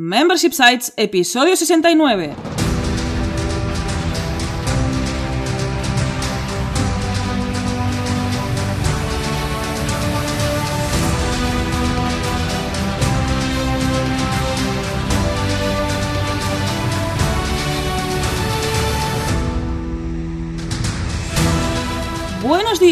Membership Sites, episodio 69.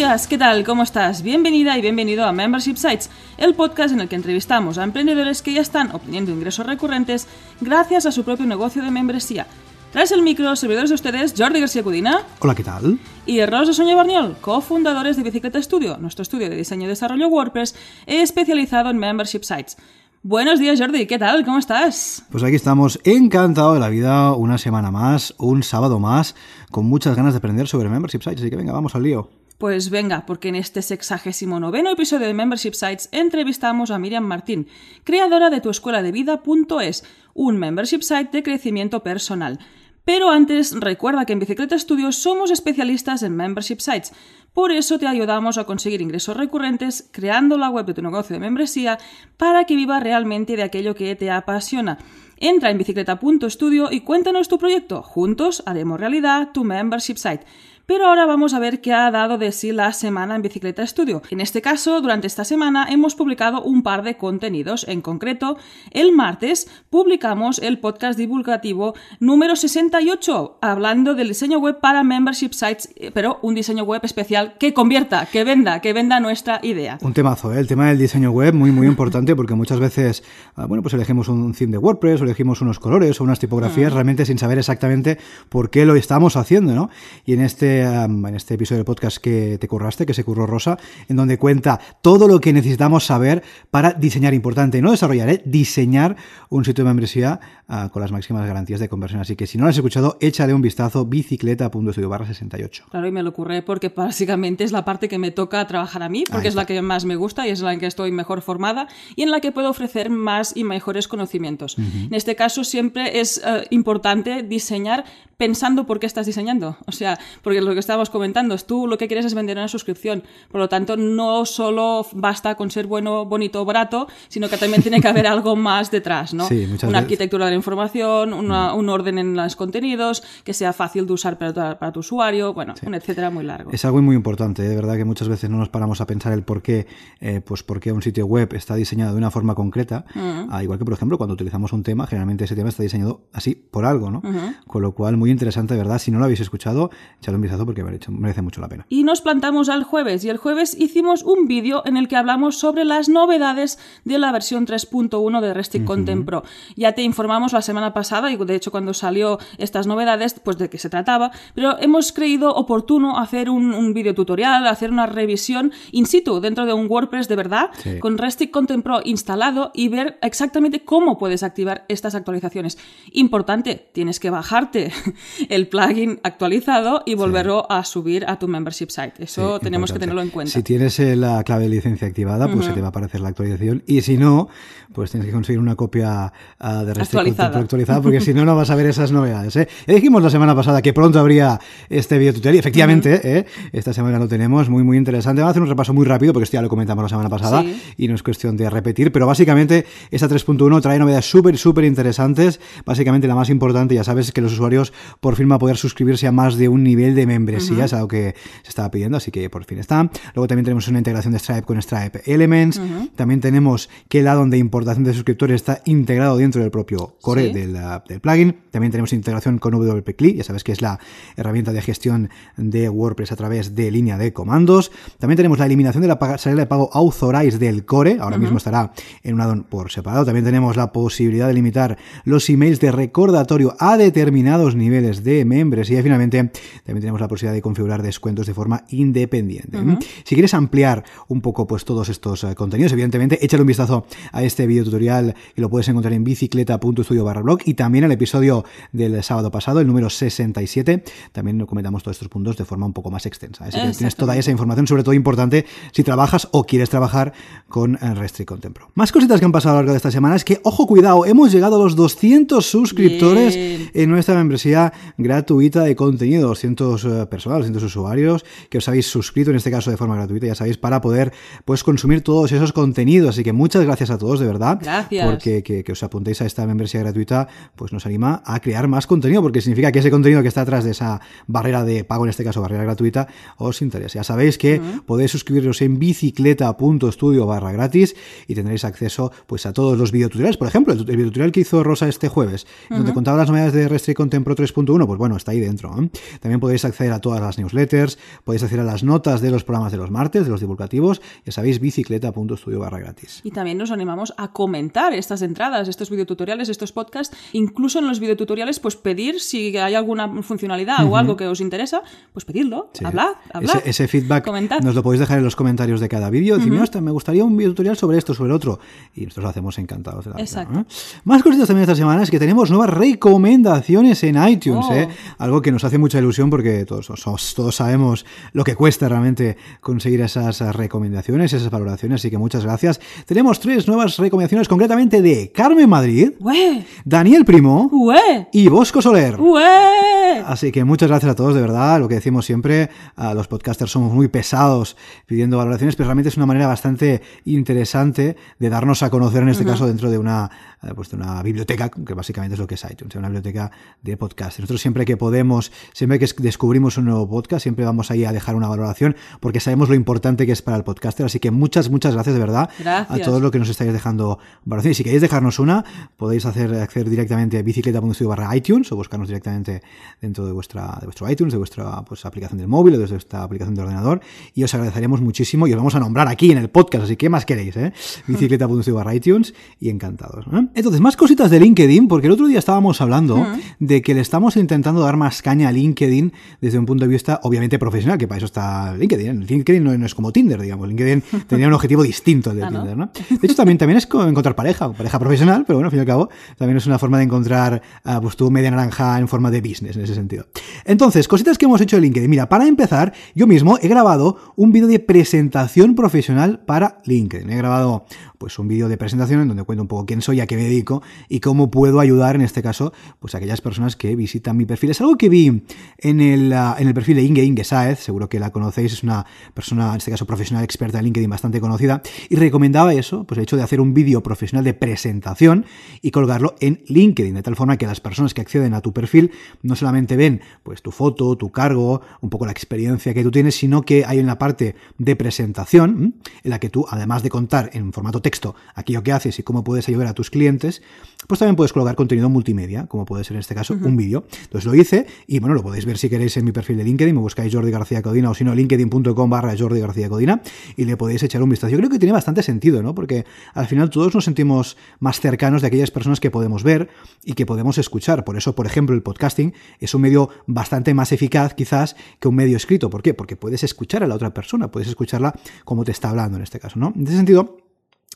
Días, ¿qué tal? ¿Cómo estás? Bienvenida y bienvenido a Membership Sites, el podcast en el que entrevistamos a emprendedores que ya están obteniendo ingresos recurrentes gracias a su propio negocio de membresía. Tras el micro, servidores de ustedes, Jordi García Cudina. Hola, ¿qué tal? Y Rosa Soña Barniol, cofundadores de Bicicleta Studio, nuestro estudio de diseño y desarrollo WordPress especializado en Membership Sites. Buenos días, Jordi, ¿qué tal? ¿Cómo estás? Pues aquí estamos, encantado de la vida, una semana más, un sábado más, con muchas ganas de aprender sobre Membership Sites, así que venga, vamos al lío. Pues venga, porque en este sexagésimo noveno episodio de Membership Sites entrevistamos a Miriam Martín, creadora de tuescueladevida.es, un membership site de crecimiento personal. Pero antes, recuerda que en Bicicleta Studios somos especialistas en membership sites. Por eso te ayudamos a conseguir ingresos recurrentes creando la web de tu negocio de membresía para que viva realmente de aquello que te apasiona. Entra en bicicleta.studio y cuéntanos tu proyecto. Juntos haremos realidad tu membership site. Pero ahora vamos a ver qué ha dado de sí la semana en Bicicleta Studio. En este caso, durante esta semana hemos publicado un par de contenidos. En concreto, el martes publicamos el podcast divulgativo número 68, hablando del diseño web para membership sites, eh, pero un diseño web especial que convierta, que venda, que venda nuestra idea. Un temazo, ¿eh? el tema del diseño web, muy, muy importante, porque muchas veces, ah, bueno, pues elegimos un theme de WordPress, o elegimos unos colores o unas tipografías, realmente sin saber exactamente por qué lo estamos haciendo, ¿no? Y en este en este episodio del podcast que te curraste, que se curró Rosa, en donde cuenta todo lo que necesitamos saber para diseñar, importante, no desarrollar, ¿eh? diseñar un sitio de membresía uh, con las máximas garantías de conversión. Así que si no lo has escuchado, échale un vistazo bicicleta.studio barra 68. Claro, y me lo ocurre porque básicamente es la parte que me toca trabajar a mí, porque es la que más me gusta y es la en que estoy mejor formada y en la que puedo ofrecer más y mejores conocimientos. Uh -huh. En este caso siempre es uh, importante diseñar pensando por qué estás diseñando. O sea, porque lo que estábamos comentando es tú lo que quieres es vender una suscripción. Por lo tanto, no solo basta con ser bueno, bonito o barato, sino que también tiene que haber algo más detrás, ¿no? Sí, una veces. arquitectura de la información, una, un orden en los contenidos, que sea fácil de usar para tu, para tu usuario, bueno, sí. un etcétera muy largo. Es algo muy importante, ¿eh? de verdad que muchas veces no nos paramos a pensar el por qué, eh, pues por qué un sitio web está diseñado de una forma concreta, uh -huh. ah, igual que por ejemplo cuando utilizamos un tema, generalmente ese tema está diseñado así por algo, ¿no? Uh -huh. Con lo cual muy interesante, de verdad, si no lo habéis escuchado, echadle un vistazo porque merece mucho la pena. Y nos plantamos al jueves y el jueves hicimos un vídeo en el que hablamos sobre las novedades de la versión 3.1 de Restic uh -huh. Content Pro. Ya te informamos la semana pasada y de hecho cuando salió estas novedades, pues de qué se trataba, pero hemos creído oportuno hacer un, un vídeo tutorial, hacer una revisión in situ dentro de un WordPress de verdad, sí. con Restic Content Pro instalado y ver exactamente cómo puedes activar estas actualizaciones. Importante, tienes que bajarte el plugin actualizado y volverlo sí. A subir a tu membership site. Eso sí, tenemos importante. que tenerlo en cuenta. Si tienes eh, la clave de licencia activada, pues uh -huh. se te va a aparecer la actualización y si no, pues tienes que conseguir una copia uh, de actualizada. actualizada porque si no, no vas a ver esas novedades. ¿eh? Ya dijimos la semana pasada que pronto habría este video tutorial y efectivamente, uh -huh. ¿eh? esta semana lo tenemos, muy muy interesante. Vamos a hacer un repaso muy rápido porque esto ya lo comentamos la semana pasada sí. y no es cuestión de repetir, pero básicamente esta 3.1 trae novedades súper, súper interesantes. Básicamente la más importante, ya sabes, es que los usuarios por fin van a poder suscribirse a más de un nivel de membresía, uh -huh. algo que se estaba pidiendo, así que por fin está. Luego también tenemos una integración de Stripe con Stripe Elements. Uh -huh. También tenemos que el addon de importación de suscriptores está integrado dentro del propio core ¿Sí? del, del, plugin. También tenemos integración con WP ya sabes que es la herramienta de gestión de WordPress a través de línea de comandos. También tenemos la eliminación de la salida de pago Authorize del core, ahora uh -huh. mismo estará en un addon por separado. También tenemos la posibilidad de limitar los emails de recordatorio a determinados niveles de membresía. Y finalmente también tenemos la posibilidad de configurar descuentos de forma independiente. Uh -huh. Si quieres ampliar un poco pues todos estos uh, contenidos, evidentemente, échale un vistazo a este video tutorial y lo puedes encontrar en bicicleta.studio barra blog y también al episodio del sábado pasado, el número 67, también comentamos todos estos puntos de forma un poco más extensa. Así que tienes toda esa información, sobre todo importante si trabajas o quieres trabajar con Restrict Content Pro. Más cositas que han pasado a lo largo de esta semana es que, ojo, cuidado, hemos llegado a los 200 suscriptores Bien. en nuestra membresía gratuita de contenido, 200 eh, personas, 200 usuarios que os habéis suscrito, en este caso de forma gratuita, ya sabéis, para poder pues consumir todos esos contenidos. Así que muchas gracias a todos, de verdad. Gracias. Porque que, que os apuntéis a esta membresía gratuita, pues nos anima a crear más contenido, porque significa que ese contenido que está atrás de esa barrera de pago, en este caso barrera gratuita, os interesa. Ya sabéis que podéis suscribiros en bicicleta.studio barra gratis y tendréis acceso pues a todos los videotutoriales. Por ejemplo, el, el videotutorial que hizo Rosa este jueves, donde contaba las novedades de Restrict Content Pro 3.1, pues bueno, está ahí dentro. ¿eh? También podéis acceder a todas las newsletters, podéis acceder a las notas de los programas de los martes, de los divulgativos, ya sabéis, bicicleta.studio barra gratis. Y también nos animamos a comentar estas entradas, estos videotutoriales, estos podcasts, incluso en los videotutoriales, pues pedir si hay alguna funcionalidad o algo que os interesa, pues pedirlo, Sí. hablad, hablad. Ese, ese feedback Comentad. nos lo podéis dejar en los comentarios de cada vídeo. Decir, "Mira, hostia, me gustaría un videotutorial sobre esto, sobre el otro. Y nosotros lo hacemos encantados de la vida, Exacto. ¿eh? Más cositas también esta semana es que tenemos nuevas recomendaciones en iTunes. Oh. ¿eh? Algo que nos hace mucha ilusión porque todos, todos sabemos lo que cuesta realmente conseguir esas recomendaciones, esas valoraciones. Así que muchas gracias. Tenemos tres nuevas recomendaciones concretamente de Carmen Madrid, ¡Ué! Daniel Primo ¡Ué! y Bosco Soler. ¡Ué! Así que muchas gracias a todos, de verdad. Lo que decimos siempre, a los podcasters somos muy pesados pidiendo valoraciones, pero realmente es una manera bastante interesante de darnos a conocer, en este caso, dentro de una, eh, pues de una biblioteca, que básicamente es lo que es iTunes, una biblioteca de podcast. Nosotros siempre que podemos, siempre que es- descubrimos un nuevo podcast, siempre vamos ahí a dejar una valoración, porque sabemos lo importante que es para el podcaster. Así que muchas, muchas gracias, de verdad, a todos los que nos estáis dejando valoraciones. Si queréis dejarnos una, podéis hacer acceder directamente a bicicleta.studio barra iTunes o buscarnos directamente dentro de vuestra de vuestro iTunes, de vuestra pues, aplicación del móvil o desde esta aplicación de ordenador. Y os agradeceríamos muchísimo y os vamos a nombrar aquí en el podcast. Así que, ¿qué más queréis? Eh? Bicicleta.studio barra iTunes y encantados. ¿eh? Entonces, más cositas de LinkedIn, porque el otro día estábamos hablando de que le estamos intentando dar más caña a LinkedIn desde un punto de vista, obviamente, profesional, que para eso está LinkedIn. LinkedIn no, no es como Tinder, digamos. LinkedIn tenía un objetivo distinto al de Ah. Tinder, ¿no? De hecho, también, también es co- encontrar pareja, pareja profesional, pero bueno, al fin y al cabo, también es una forma de encontrar ah, pues tu media naranja en forma de business en ese sentido. Entonces, cositas que hemos hecho en LinkedIn. Mira, para empezar, yo mismo he grabado un vídeo de presentación profesional para LinkedIn. He grabado pues un vídeo de presentación en donde cuento un poco quién soy, a qué me dedico y cómo puedo ayudar en este caso pues a aquellas personas que visitan mi perfil. Es algo que vi en el, ah, en el perfil de Inge Inge Saez, seguro que la conocéis, es una persona, en este caso profesional experta en LinkedIn bastante conocida, y recomendaba eso, pues el hecho de hacer un vídeo profesional de presentación y colgarlo en LinkedIn, de tal forma que las personas que acceden a tu perfil no solamente ven pues tu foto, tu cargo, un poco la experiencia que tú tienes, sino que hay una parte de presentación en la que tú, además de contar en formato texto aquello que haces y cómo puedes ayudar a tus clientes, pues también puedes colgar contenido multimedia, como puede ser en este caso un vídeo. Entonces lo hice y bueno, lo podéis ver si queréis en mi perfil de LinkedIn, me buscáis Jordi García Codina o si no, linkedin.com barra Jordi García Codina y le podéis echar un vistazo. Yo creo que tiene bastante sentido, ¿no? Porque al final todos nos sentimos más cercanos de aquellas personas que podemos ver y que podemos escuchar. Por eso, por ejemplo, el podcasting es un medio bastante más eficaz quizás que un medio escrito. ¿Por qué? Porque puedes escuchar a la otra persona, puedes escucharla como te está hablando en este caso, ¿no? En ese sentido,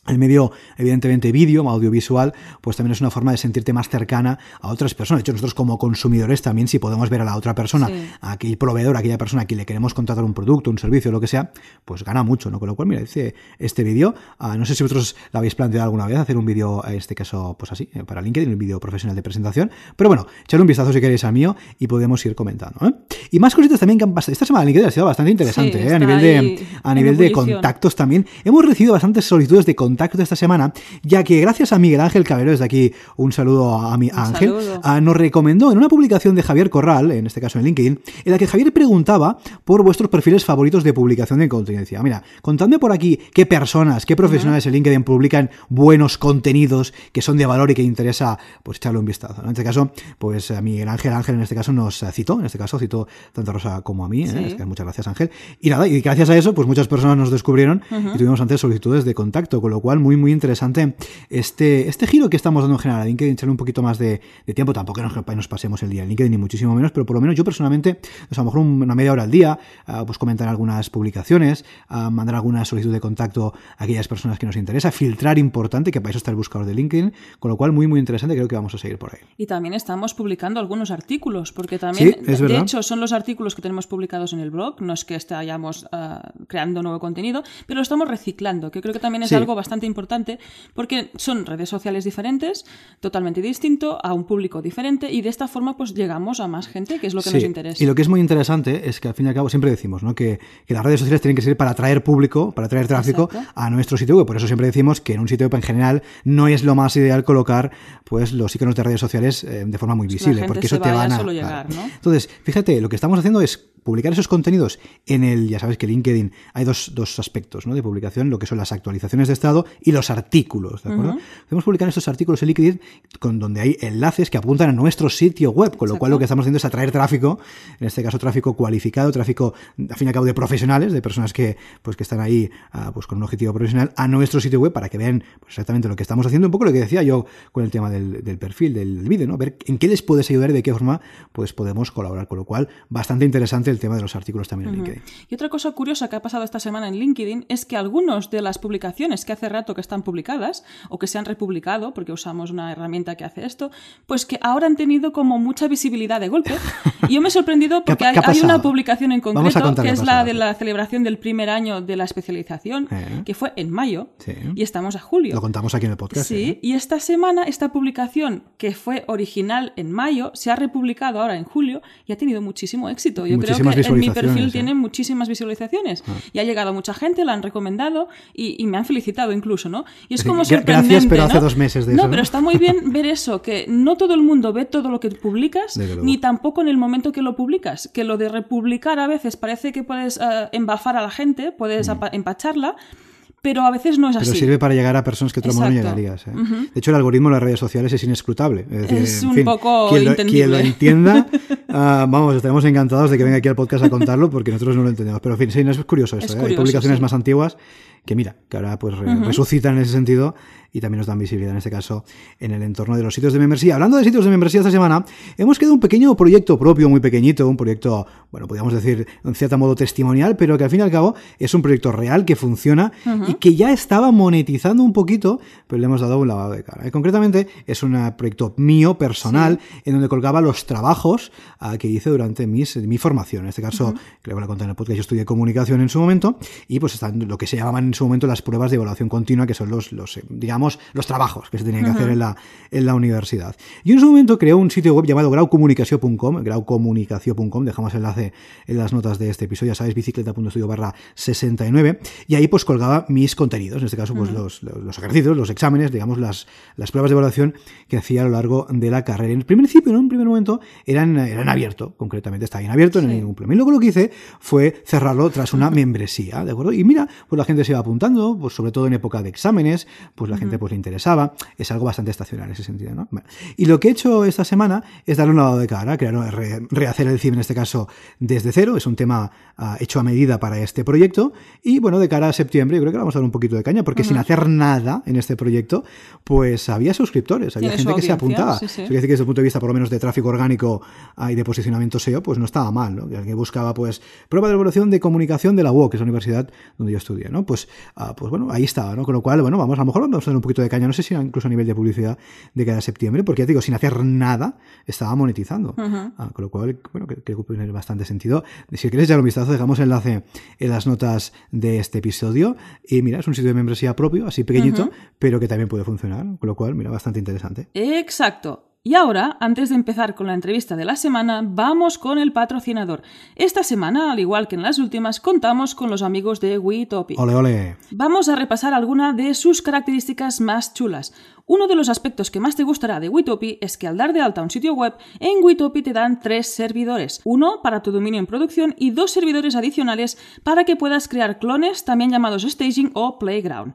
el medio, evidentemente, vídeo, audiovisual, pues también es una forma de sentirte más cercana a otras personas. De hecho, nosotros como consumidores también, si podemos ver a la otra persona, Sí. a aquel proveedor, a aquella persona a quien le queremos contratar un producto, un servicio, lo que sea, pues gana mucho, ¿no? Con lo cual, mira, dice este vídeo, ah, no sé si vosotros lo habéis planteado alguna vez, hacer un vídeo, en este caso, pues así, eh, para LinkedIn, un vídeo profesional de presentación, pero bueno, echar un vistazo si queréis al mío y podemos ir comentando, ¿eh? Y más cositas también que han pasado. Esta semana LinkedIn ha sido bastante interesante, Sí, ¿eh? A nivel de, a nivel de contactos también. Hemos recibido bastantes solicitudes de contacto esta semana, ya que gracias a Miguel Ángel Cabero, desde aquí un saludo a mi Un Ángel, ah, nos recomendó en una publicación de Javier Corral, en este caso en LinkedIn, en la que Javier preguntaba por vuestros perfiles favoritos de publicación de contenido. Decía, mira, contadme por aquí qué personas, qué profesionales en LinkedIn publican buenos contenidos que son de valor y que interesa pues echarle un vistazo. ¿no? En este caso, pues a Miguel Ángel Ángel en este caso nos citó, en este caso citó tanto a Rosa como a mí, ¿eh? Sí. Es que muchas gracias Ángel. Y nada, y gracias a eso, pues muchas personas nos descubrieron y tuvimos antes solicitudes de contacto, con lo cual muy, muy interesante este, este giro que estamos dando en general a LinkedIn, echarle un poquito más de, de tiempo, tampoco nos, nos pasemos el día en LinkedIn, ni muchísimo menos, pero por lo menos yo personalmente, pues a lo mejor un- una media hora al día, ah, pues comentar algunas publicaciones, ah, mandar alguna solicitud de contacto a aquellas personas que nos interesa, filtrar importante, que para eso está el buscador de LinkedIn, con lo cual muy, muy interesante, creo que vamos a seguir por ahí. Y también estamos publicando algunos artículos, porque también, Sí, de verdad. hecho, son los los artículos que tenemos publicados en el blog, no es que estemos uh, creando nuevo contenido, pero lo estamos reciclando, que creo que también es Sí. algo bastante importante, porque son redes sociales diferentes, totalmente distinto, a un público diferente, y de esta forma pues llegamos a más gente, que es lo que Sí, nos interesa. Y lo que es muy interesante es que al fin y al cabo siempre decimos ¿no? que, que las redes sociales tienen que ser para atraer público, para atraer tráfico Exacto. a nuestro sitio web. Por eso siempre decimos que en un sitio web en general no es lo más ideal colocar pues los iconos de redes sociales eh, de forma muy la visible, porque eso te van a. solo llegar, ¿no? Entonces, fíjate, lo que estamos haciendo es publicar esos contenidos en el, ya sabes que LinkedIn hay dos, dos aspectos ¿no? de publicación, lo que son las actualizaciones de estado y los artículos, ¿de acuerdo? Podemos publicar estos artículos en LinkedIn con donde hay enlaces que apuntan a nuestro sitio web, con lo cual lo que estamos haciendo es atraer tráfico, en este caso tráfico cualificado, tráfico, al fin y al cabo, de profesionales, de personas que, pues, que están ahí ah, pues, con un objetivo profesional, a nuestro sitio web para que vean pues, exactamente lo que estamos haciendo, un poco lo que decía yo con el tema del, del perfil, del, del vídeo, ¿no? Ver en qué les puedes ayudar y de qué forma pues, podemos colaborar, con lo cual, bastante interesante el tema de los artículos también en LinkedIn. Y otra cosa curiosa que ha pasado esta semana en LinkedIn es que algunos de las publicaciones que hace rato que están publicadas o que se han republicado, porque usamos una herramienta que hace esto, pues que ahora han tenido como mucha visibilidad de golpe. Y yo me he sorprendido ¿Qué ha- porque qué hay, ha hay una publicación en concreto que es la de la celebración del primer año de la especialización, Eh. que fue en mayo, Sí. y estamos a julio. Lo contamos aquí en el podcast. Sí, ¿eh? y esta semana esta publicación, que fue original en mayo, se ha republicado ahora en julio y ha tenido muchísimo éxito. Yo creo Muchísimas que en mi perfil ¿eh? tiene muchísimas visualizaciones y ha llegado mucha gente, la han recomendado y, y me han felicitado incluso, ¿no? Y es como gra- gracias, sorprendente, pero hace ¿no? dos meses de No, eso, ¿no? pero está muy bien ver eso, que no todo el mundo ve todo lo que publicas, ni tampoco en el momento que lo publicas. Que lo de republicar a veces parece que puedes eh, embafar a la gente, puedes apa- empacharla, pero a veces no es Mm. Pero así. sirve para llegar a personas que otro modo no llegarías. ¿eh? De hecho, el algoritmo de las redes sociales es inescrutable. Es, decir, Es en un fin, poco quien lo, quien lo entienda, ah, vamos, estaremos encantados de que venga aquí al podcast a contarlo porque nosotros no lo entendemos. Pero en fin, sí, no es curioso esto. Es ¿eh? Hay publicaciones sí. más antiguas que mira, que ahora pues re- resucitan en ese sentido y también nos dan visibilidad en este caso en el entorno de los sitios de membresía. Hablando de sitios de membresía esta semana, hemos creado un pequeño proyecto propio, muy pequeñito, un proyecto, bueno, podríamos decir en cierto modo testimonial, pero que al fin y al cabo es un proyecto real que funciona y que ya estaba monetizando un poquito, pero le hemos dado un lavado de cara. Concretamente es un proyecto mío, personal, en donde colgaba los trabajos ah, que hice durante mis, mi formación. En este caso, creo que lo conté en el podcast, yo estudié comunicación en su momento y pues están lo que se llamaban en su momento las pruebas de evaluación continua, que son los, los eh, digamos, los trabajos que se tenían que hacer en la, en la universidad. Yo en su momento creé un sitio web llamado graucomunicación.com, graucomunicación.com, dejamos enlace en las notas de este episodio, ya sabes, bicicleta.studio barra 69, y ahí pues colgaba mis contenidos, en este caso pues los, los, los ejercicios, los exámenes, digamos, las, las pruebas de evaluación que hacía a lo largo de la carrera. En el primer principio, en un primer momento, eran, eran abierto, concretamente, estaba bien abierto, no ningún problema. Y luego lo que hice fue cerrarlo tras una membresía, ¿de acuerdo? Y mira, pues la gente se iba apuntando, pues sobre todo en época de exámenes, pues la gente pues le interesaba, es algo bastante estacional en ese sentido, ¿no? Bueno, y lo que he hecho esta semana es darle un lavado de cara, crear, re- rehacer el CIM en este caso desde cero, es un tema ah, hecho a medida para este proyecto, y bueno, de cara a septiembre yo creo que le vamos a dar un poquito de caña, porque sin hacer nada en este proyecto, pues había suscriptores, había gente que se apuntaba. sí, sí. Eso quiere decir que desde el punto de vista por lo menos de tráfico orgánico ah, y de posicionamiento SEO, pues no estaba mal, ¿no? Que buscaba pues prueba de evaluación de comunicación de la UOC, que es la universidad donde yo estudié, ¿no? Pues, ah, pues bueno, ahí estaba, ¿no? Con lo cual, bueno, vamos, a lo mejor vamos a dar un poquito de caña, no sé si incluso a nivel de publicidad de cada septiembre, porque ya te digo, sin hacer nada, estaba monetizando. Ah, con lo cual, bueno, que- creo que tiene bastante sentido. Si queréis echar un vistazo, dejamos enlace en las notas de este episodio. Y mira, es un sitio de membresía propio, así pequeñito, pero que también puede funcionar, con lo cual, mira, bastante interesante. Exacto. Y ahora, antes de empezar con la entrevista de la semana, vamos con el patrocinador. Esta semana, al igual que en las últimas, contamos con los amigos de WeTopic. Ole, ole. Vamos a repasar alguna de sus características más chulas. Uno de los aspectos que más te gustará de Witopi es que al dar de alta un sitio web, en Witopi te dan tres servidores. Uno para tu dominio en producción y dos servidores adicionales para que puedas crear clones, también llamados staging o playground.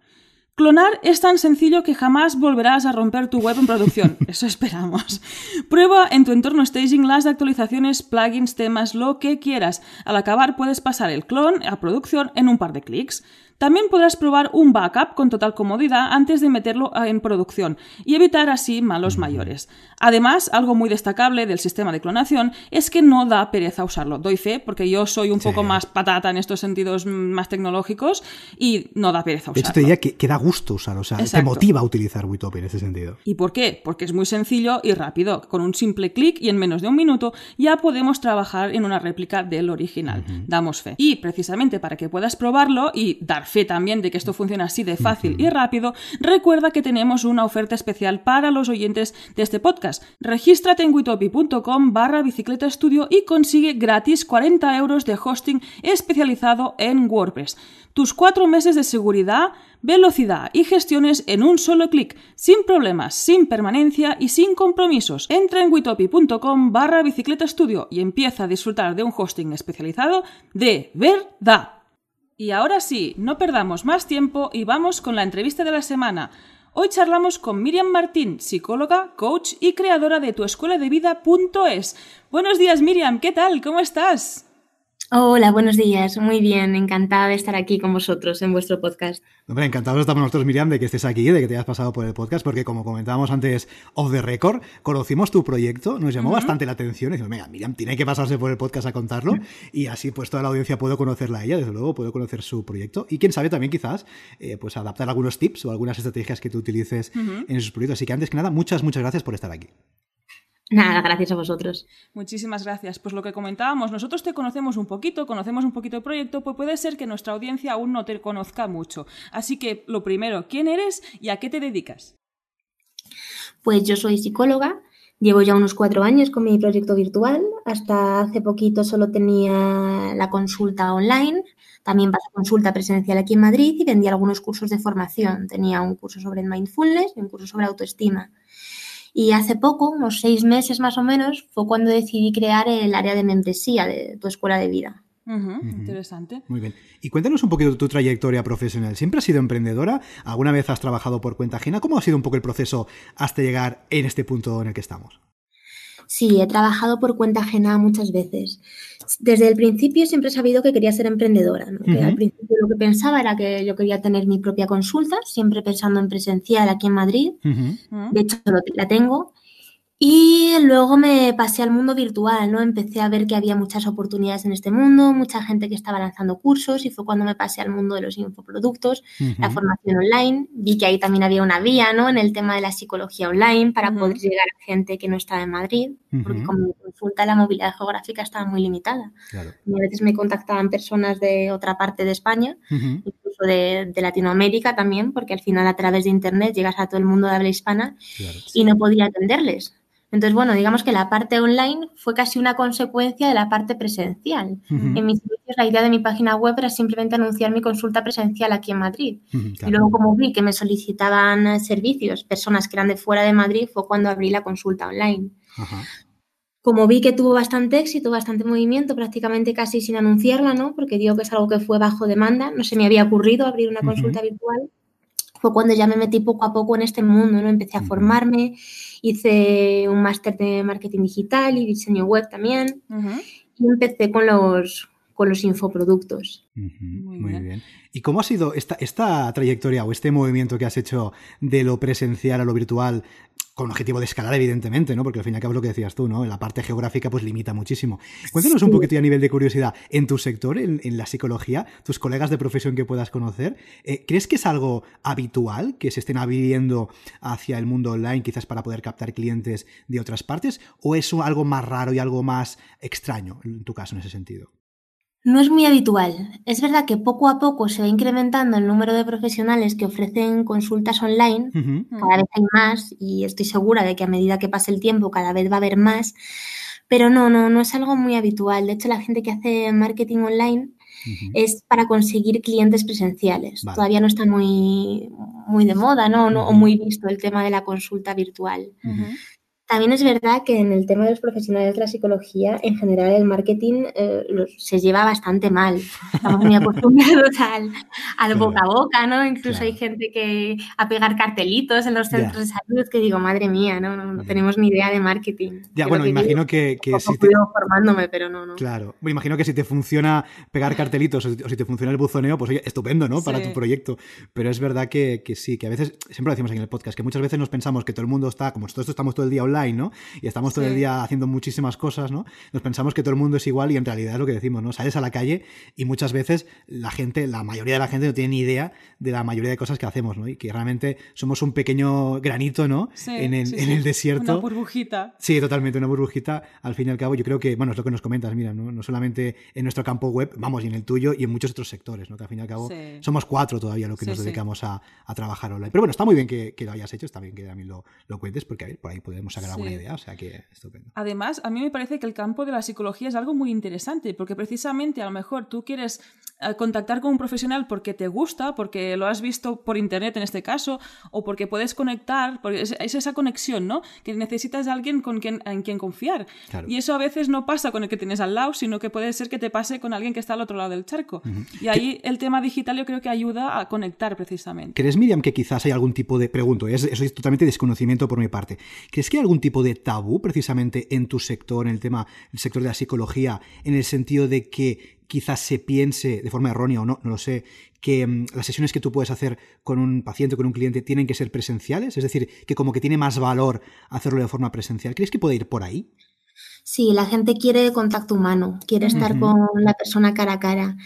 Clonar es tan sencillo que jamás volverás a romper tu web en producción. Eso esperamos. Prueba en tu entorno staging las actualizaciones, plugins, temas, lo que quieras. Al acabar puedes pasar el clon a producción en un par de clics. También podrás probar un backup con total comodidad antes de meterlo en producción y evitar así malos mayores. Además, algo muy destacable del sistema de clonación es que no da pereza usarlo. Doy fe porque yo soy un poco más patata en estos sentidos más tecnológicos y no da pereza usarlo. De hecho, te diría que, da gusto usarlo, o sea, te motiva a utilizar Witopia en ese sentido. ¿Y por qué? Porque es muy sencillo y rápido. Con un simple clic y en menos de un minuto ya podemos trabajar en una réplica del original. Damos fe. Y precisamente para que puedas probarlo y dar fe también de que esto funciona así de fácil y rápido, recuerda que tenemos una oferta especial para los oyentes de este podcast. Regístrate en witopi.com barra bicicleta estudio y consigue gratis 40 euros de hosting especializado en WordPress. Tus cuatro meses de seguridad, velocidad y gestiones en un solo clic, sin problemas, sin permanencia y sin compromisos. Entra en witopi.com barra bicicleta estudio y empieza a disfrutar de un hosting especializado de verdad. Y ahora sí, no perdamos más tiempo y vamos con la entrevista de la semana. Hoy charlamos con Miriam Martín, psicóloga, coach y creadora de tuescueladevida.es. Buenos días Miriam, ¿qué tal? ¿Cómo estás? Hola, buenos días. Muy bien, encantada de estar aquí con vosotros en vuestro podcast. Hombre, encantados estamos nosotros, Miriam, de que estés aquí, de que te hayas pasado por el podcast, porque como comentábamos antes off the record, conocimos tu proyecto, nos llamó bastante la atención y dijimos, mira, Miriam tiene que pasarse por el podcast a contarlo y así pues toda la audiencia puedo conocerla a ella, desde luego puedo conocer su proyecto y quién sabe también quizás eh, pues adaptar algunos tips o algunas estrategias que tú utilices en sus proyectos. Así que antes que nada, muchas, muchas gracias por estar aquí. Nada, gracias a vosotros. Muchísimas gracias. Pues lo que comentábamos, nosotros te conocemos un poquito, conocemos un poquito el proyecto, pues puede ser que nuestra audiencia aún no te conozca mucho. Así que lo primero, ¿quién eres y a qué te dedicas? Pues yo soy psicóloga, llevo ya unos cuatro años con mi proyecto virtual. Hasta hace poquito solo tenía la consulta online, también pasé consulta presencial aquí en Madrid y vendía algunos cursos de formación. Tenía un curso sobre mindfulness y un curso sobre autoestima. Y hace poco, unos seis meses más o menos, fue cuando decidí crear el área de membresía de tu escuela de vida. Interesante. Muy bien. Y cuéntanos un poquito tu trayectoria profesional. ¿Siempre has sido emprendedora? ¿Alguna vez has trabajado por cuenta ajena? ¿Cómo ha sido un poco el proceso hasta llegar en este punto en el que estamos? Sí, he trabajado por cuenta ajena muchas veces. Desde el principio siempre he sabido que quería ser emprendedora. al principio lo que pensaba era que yo quería tener mi propia consulta, siempre pensando en presencial aquí en Madrid. De hecho, la tengo. Y luego me pasé al mundo virtual, ¿no? Empecé a ver que había muchas oportunidades en este mundo, mucha gente que estaba lanzando cursos y fue cuando me pasé al mundo de los infoproductos, la formación online. Vi que ahí también había una vía, ¿no? En el tema de la psicología online para poder llegar a gente que no estaba en Madrid, porque como consulta la movilidad geográfica estaba muy limitada. Y a veces me contactaban personas de otra parte de España, incluso de, Latinoamérica también, porque al final a través de Internet llegas a todo el mundo de habla hispana y no podía atenderles. Entonces, bueno, digamos que la parte online fue casi una consecuencia de la parte presencial. En mis inicios, la idea de mi página web era simplemente anunciar mi consulta presencial aquí en Madrid. Y luego, como vi que me solicitaban servicios personas que eran de fuera de Madrid, fue cuando abrí la consulta online. Como vi que tuvo bastante éxito, bastante movimiento, prácticamente casi sin anunciarla, ¿no? Porque digo que es algo que fue bajo demanda, no se me había ocurrido abrir una consulta virtual fue cuando ya me metí poco a poco en este mundo, ¿no? Empecé a formarme, hice un máster de marketing digital y diseño web también y empecé con los, con los infoproductos. Muy, bien. ¿Y cómo ha sido esta, esta trayectoria o este movimiento que has hecho de lo presencial a lo virtual con objetivo de escalar, evidentemente, ¿no? Porque al fin y al cabo es lo que decías tú, ¿no? La parte geográfica pues limita muchísimo. Cuéntanos un poquito a nivel de curiosidad, en tu sector, en, la psicología, tus colegas de profesión que puedas conocer, eh, ¿crees que es algo habitual que se estén abriendo hacia el mundo online, quizás para poder captar clientes de otras partes? ¿O es algo más raro y algo más extraño, en tu caso, en ese sentido? No es muy habitual. Es verdad que poco a poco se va incrementando el número de profesionales que ofrecen consultas online. Cada vez hay más y estoy segura de que a medida que pase el tiempo cada vez va a haber más. Pero no, no, no es algo muy habitual. De hecho, la gente que hace marketing online es para conseguir clientes presenciales. Todavía no está muy, muy de moda, ¿no? o muy visto el tema de la consulta virtual. También es verdad que en el tema de los profesionales de la psicología, en general el marketing eh, se lleva bastante mal. Estamos muy acostumbrados al, boca a boca, ¿no? Incluso hay gente que a pegar cartelitos en los centros de salud que digo, madre mía, no, no, tenemos ni idea de marketing. Ya, bueno, imagino que, que si te... formándome, pero no, no. Claro, me imagino que si te funciona pegar cartelitos o si te funciona el buzoneo, pues oye, estupendo, ¿no? Para tu proyecto. Pero es verdad que, que, sí, que a veces, siempre lo decimos aquí en el podcast, que muchas veces nos pensamos que todo el mundo está, como nosotros estamos todo el día online, ¿no? Y estamos todo el día haciendo muchísimas cosas, ¿no? Nos pensamos que todo el mundo es igual y en realidad es lo que decimos, ¿no? Sales a la calle y muchas veces la gente, la mayoría de la gente no tiene ni idea de la mayoría de cosas que hacemos, ¿no? Y que realmente somos un pequeño granito, ¿no? en, el, en el desierto. Una burbujita. Sí, totalmente, una burbujita. Al fin y al cabo, yo creo que, bueno, es lo que nos comentas, mira, ¿no? No solamente en nuestro campo web, vamos, y en el tuyo y en muchos otros sectores, ¿no? Que al fin y al cabo somos cuatro todavía lo que nos dedicamos a, a, trabajar online. Pero bueno, está muy bien que, que, lo hayas hecho, está bien que también lo, lo cuentes, porque a ver, por ahí podemos sacar alguna idea, o sea que estupendo. Además, a mí me parece que el campo de la psicología es algo muy interesante, porque precisamente a lo mejor tú quieres eh, contactar con un profesional porque te gusta, porque lo has visto por internet en este caso, o porque puedes conectar, porque es, esa conexión, ¿no? Que necesitas de alguien con quien, en quien confiar. Y eso a veces no pasa con el que tienes al lado, sino que puede ser que te pase con alguien que está al otro lado del charco. Y ahí el tema digital yo creo que ayuda a conectar precisamente. ¿Crees, Miriam, que quizás hay algún tipo de, pregunto, eso es totalmente desconocimiento por mi parte, ¿crees que hay algún tipo de tabú precisamente en tu sector, en el tema, el sector de la psicología, en el sentido de que quizás se piense de forma errónea o no, no lo sé, que mm, las sesiones que tú puedes hacer con un paciente, con un cliente, tienen que ser presenciales, es decir, que como que tiene más valor hacerlo de forma presencial. ¿Crees que puede ir por ahí? Sí, la gente quiere contacto humano, quiere estar con la persona cara a cara.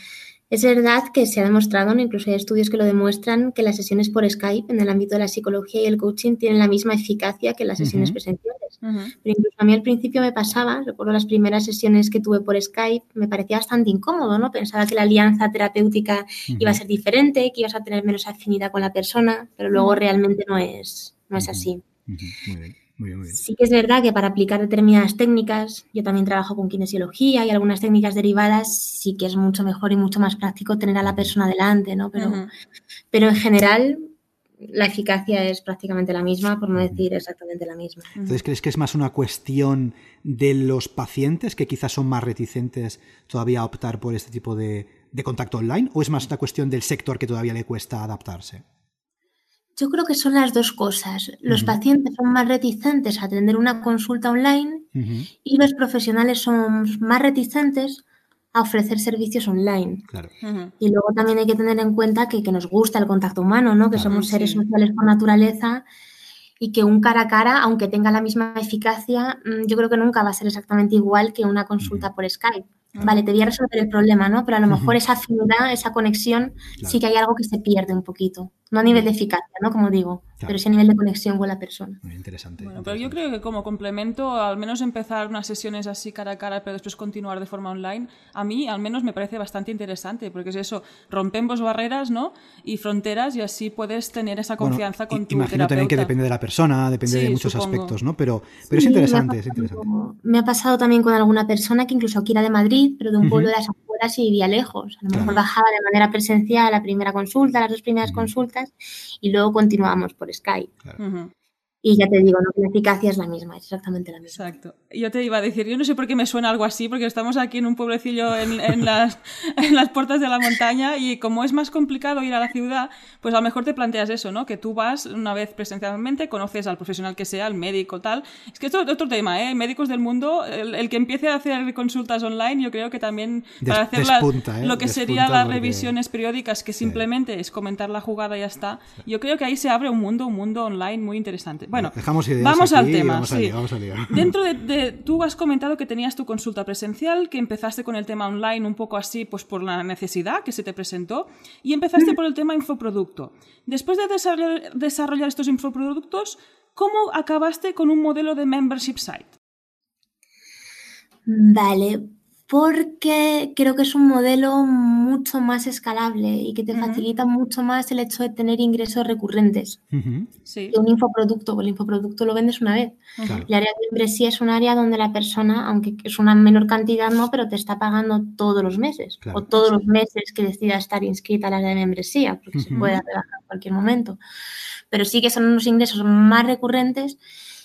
Es verdad que se ha demostrado, incluso hay estudios que lo demuestran, que las sesiones por Skype en el ámbito de la psicología y el coaching tienen la misma eficacia que las sesiones presenciales. Pero incluso a mí al principio me pasaba, recuerdo las primeras sesiones que tuve por Skype, me parecía bastante incómodo, ¿no? Pensaba que la alianza terapéutica iba a ser diferente, que ibas a tener menos afinidad con la persona, pero luego realmente no es, no es así. Muy bien. Sí que es verdad que para aplicar determinadas técnicas, yo también trabajo con kinesiología y algunas técnicas derivadas, sí que es mucho mejor y mucho más práctico tener a la persona delante, ¿no? Pero, pero en general la eficacia es prácticamente la misma, por no decir exactamente la misma. Entonces, ¿crees que es más una cuestión de los pacientes que quizás son más reticentes todavía a optar por este tipo de, de contacto online? ¿O es más una cuestión del sector que todavía le cuesta adaptarse? Yo creo que son las dos cosas. Los pacientes son más reticentes a atender una consulta online y los profesionales son más reticentes a ofrecer servicios online. Y luego también hay que tener en cuenta que, nos gusta el contacto humano, ¿no? que somos seres sociales por naturaleza y que un cara a cara, aunque tenga la misma eficacia, mm, yo creo que nunca va a ser exactamente igual que una consulta por Skype. Vale, te voy a resolver el problema, ¿no? Pero a lo mejor esa afinidad, esa conexión, sí que hay algo que se pierde un poquito. No a nivel de eficacia, ¿no? Como digo, pero ese nivel de conexión con la persona. Muy interesante. Bueno, pero yo creo que como complemento, al menos empezar unas sesiones así cara a cara, pero después continuar de forma online, a mí al menos me parece bastante interesante, porque es eso, rompemos barreras, ¿no? Y fronteras y así puedes tener esa confianza con tu Imagino también que depende de la persona, depende de muchos aspectos, ¿no? Pero, pero es interesante, me es interesante. Me ha pasado también con alguna persona que incluso aquí era de Madrid, pero de un pueblo de las afueras y vivía lejos. A lo mejor bajaba de manera presencial la primera consulta, las dos primeras consultas y luego continuamos por Skype. Y ya te digo, no, la eficacia es la misma, es exactamente la misma. Exacto. Yo te iba a decir, yo no sé por qué me suena algo así, porque estamos aquí en un pueblecillo en, en, las, en las puertas de la montaña y como es más complicado ir a la ciudad, pues a lo mejor te planteas eso, ¿no? Que tú vas una vez presencialmente, conoces al profesional que sea, al médico, tal. Es que esto es otro tema, ¿eh? Médicos del mundo, el, que empiece a hacer consultas online, yo creo que también para hacer ¿eh? lo que sería las revisiones periódicas, que simplemente es comentar la jugada y ya está, yo creo que ahí se abre un mundo, un mundo online muy interesante. Bueno, vamos al tema. Dentro de, tú has comentado que tenías tu consulta presencial, que empezaste con el tema online un poco así, pues por la necesidad que se te presentó, y empezaste por el tema infoproducto. Después de desarrollar, desarrollar estos infoproductos, ¿cómo acabaste con un modelo de membership site? Vale, porque creo que es un modelo mucho más escalable y que te facilita mucho más el hecho de tener ingresos recurrentes. Que un infoproducto, porque el infoproducto lo vendes una vez. El área de membresía es un área donde la persona, aunque es una menor cantidad, no, pero te está pagando todos los meses o todos los meses que decida estar inscrita al área de membresía, porque se puede rebajar en cualquier momento. Pero sí que son unos ingresos más recurrentes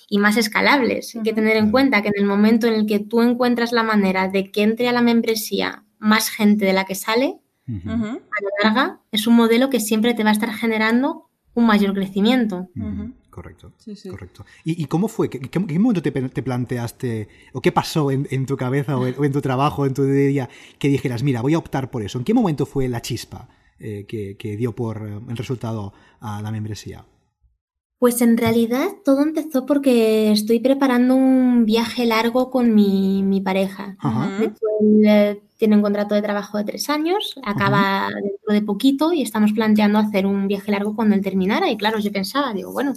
y más escalables. Hay que tener en cuenta que en el momento en el que tú encuentras la manera de que entre a la membresía más gente de la que sale, a la larga es un modelo que siempre te va a estar generando un mayor crecimiento. Correcto, correcto. ¿Y, cómo fue? ¿Qué, qué, momento te, planteaste o qué pasó en, tu cabeza o en, tu trabajo, en tu día, que dijeras, mira, voy a optar por eso? ¿En qué momento fue la chispa eh, que, dio por eh, el resultado a la membresía? Pues en realidad todo empezó porque estoy preparando un viaje largo con mi, pareja. De hecho, él eh, tiene un contrato de trabajo de tres años, acaba dentro de poquito y estamos planteando hacer un viaje largo cuando él terminara. Y claro, yo pensaba, digo, bueno,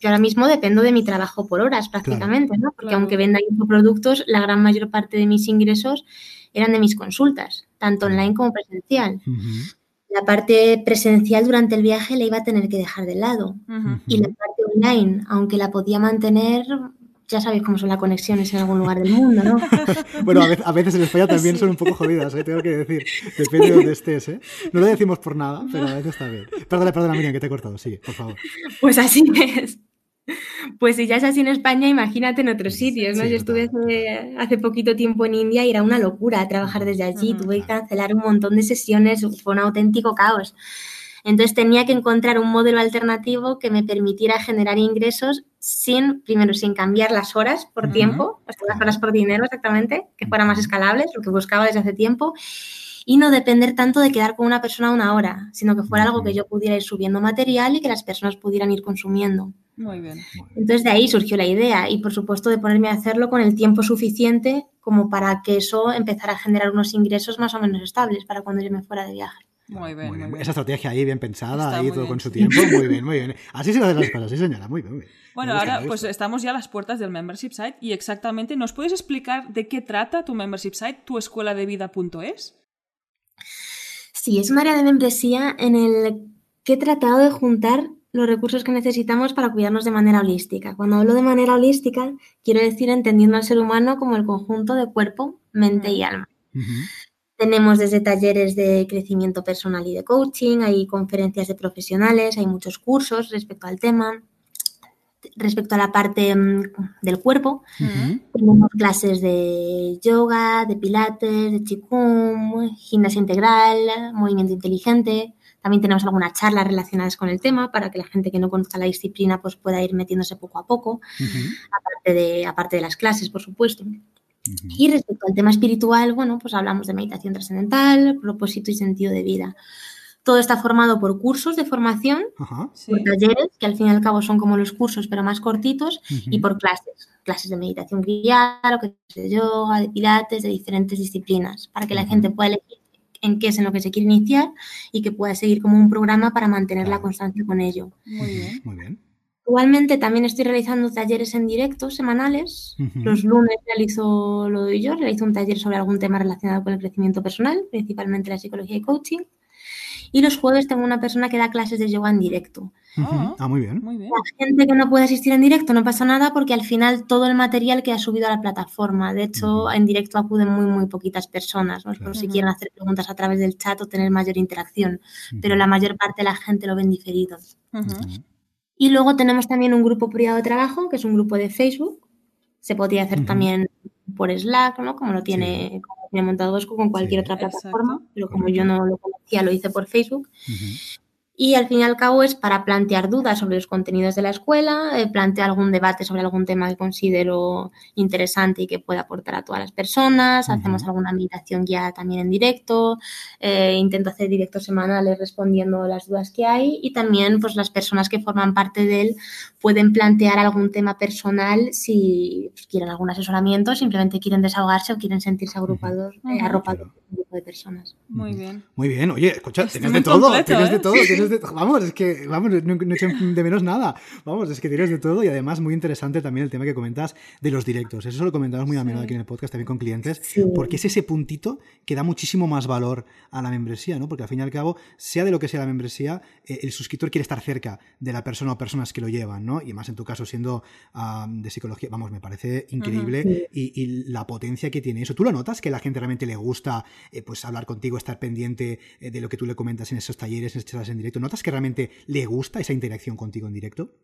yo ahora mismo dependo de mi trabajo por horas prácticamente, ¿no? Porque aunque venda productos, la gran mayor parte de mis ingresos eran de mis consultas, tanto online como presencial la parte presencial durante el viaje la iba a tener que dejar de lado. Y la parte online, aunque la podía mantener, ya sabéis cómo son las conexiones en algún lugar del mundo, ¿no? bueno, a veces, en España también son un poco jodidas, ¿eh? tengo que decir. Depende de donde estés, ¿eh? No lo decimos por nada, pero a veces está bien. Perdona, perdona, Miriam, que te he cortado. Sigue, por favor. Pues así es. Pues si ya es así en España, imagínate en otros sitios, ¿no? Yo estuve hace, poquito tiempo en India y era una locura trabajar desde allí. Tuve que cancelar un montón de sesiones, fue un auténtico caos. Entonces tenía que encontrar un modelo alternativo que me permitiera generar ingresos sin, primero, sin cambiar las horas por tiempo, las horas por dinero exactamente, que fuera más escalable, lo que buscaba desde hace tiempo, y no depender tanto de quedar con una persona una hora, sino que fuera algo que yo pudiera ir subiendo material y que las personas pudieran ir consumiendo. Muy bien. Entonces de ahí surgió la idea y por supuesto de ponerme a hacerlo con el tiempo suficiente como para que eso empezara a generar unos ingresos más o menos estables para cuando yo me fuera de viaje. Muy bien, Esa estrategia ahí bien pensada, ahí todo con su tiempo. Muy bien, muy bien. Así se hacen las cosas, sí señora. Muy bien, muy bien. Bueno, ahora pues estamos ya a las puertas del membership site y exactamente, ¿nos puedes explicar de qué trata tu membership site, tu escuela de vida.es? Sí, es un área de membresía en el que he tratado de juntar los recursos que necesitamos para cuidarnos de manera holística. Cuando hablo de manera holística, quiero decir entendiendo al ser humano como el conjunto de cuerpo, mente y alma. Tenemos desde talleres de crecimiento personal y de coaching, hay conferencias de profesionales, hay muchos cursos respecto al tema. Respecto a la parte mm, del cuerpo, tenemos clases de yoga, de pilates, de qigong, gimnasia integral, movimiento inteligente, también tenemos algunas charlas relacionadas con el tema para que la gente que no conozca la disciplina pues pueda ir metiéndose poco a poco, aparte, de, aparte de las clases, por supuesto. Y respecto al tema espiritual, bueno, pues hablamos de meditación trascendental, propósito y sentido de vida. Todo está formado por cursos de formación, por talleres, que al fin y al cabo son como los cursos, pero más cortitos, y por clases. Clases de meditación guiada, que de yoga, de pilates, de diferentes disciplinas, para que la gente pueda elegir en qué es en lo que se quiere iniciar y que pueda seguir como un programa para mantener la constancia con ello. Muy bien. Muy bien. Igualmente también estoy realizando talleres en directo semanales. Los lunes realizo, lo doy yo, realizo un taller sobre algún tema relacionado con el crecimiento personal, principalmente la psicología y coaching. Y los jueves tengo una persona que da clases de yoga en directo. Ah, muy bien. La gente que no puede asistir en directo no pasa nada porque al final todo el material que ha subido a la plataforma. De hecho, en directo acuden muy, muy poquitas personas. ¿no? Por si quieren hacer preguntas a través del chat o tener mayor interacción. Pero la mayor parte de la gente lo ven diferido. Y luego tenemos también un grupo privado de trabajo, que es un grupo de Facebook. Se podría hacer también por Slack, ¿no? Como lo tiene, montado con cualquier otra plataforma, pero como yo no lo conocía, lo hice por Facebook y al fin y al cabo es para plantear dudas sobre los contenidos de la escuela, eh, plantear algún debate sobre algún tema que considero interesante y que pueda aportar a todas las personas, hacemos alguna meditación guiada también en directo, eh, intento hacer directos semanales respondiendo las dudas que hay y también pues las personas que forman parte de él pueden plantear algún tema personal si quieren algún asesoramiento, simplemente quieren desahogarse o quieren sentirse agrupados, eh, arropados por un grupo de personas. Muy bien. Muy bien, oye, escucha, tienes de todo, tienes de todo, vamos, es que, vamos, no, no de menos nada. Vamos, es que tienes de todo y además muy interesante también el tema que comentas de los directos. Eso lo comentamos muy a menudo aquí en el podcast también con clientes, porque es ese puntito que da muchísimo más valor a la membresía, ¿no? Porque al fin y al cabo, sea de lo que sea la membresía, eh, el suscriptor quiere estar cerca de la persona o personas que lo llevan, ¿no? Y más en tu caso siendo de psicología, vamos, me parece increíble y, la potencia que tiene eso. ¿Tú lo notas que la gente realmente le gusta eh, pues hablar contigo, estar pendiente eh, de lo que tú le comentas en esos talleres, en esas en directo? ¿Notas que realmente le gusta esa interacción contigo en directo?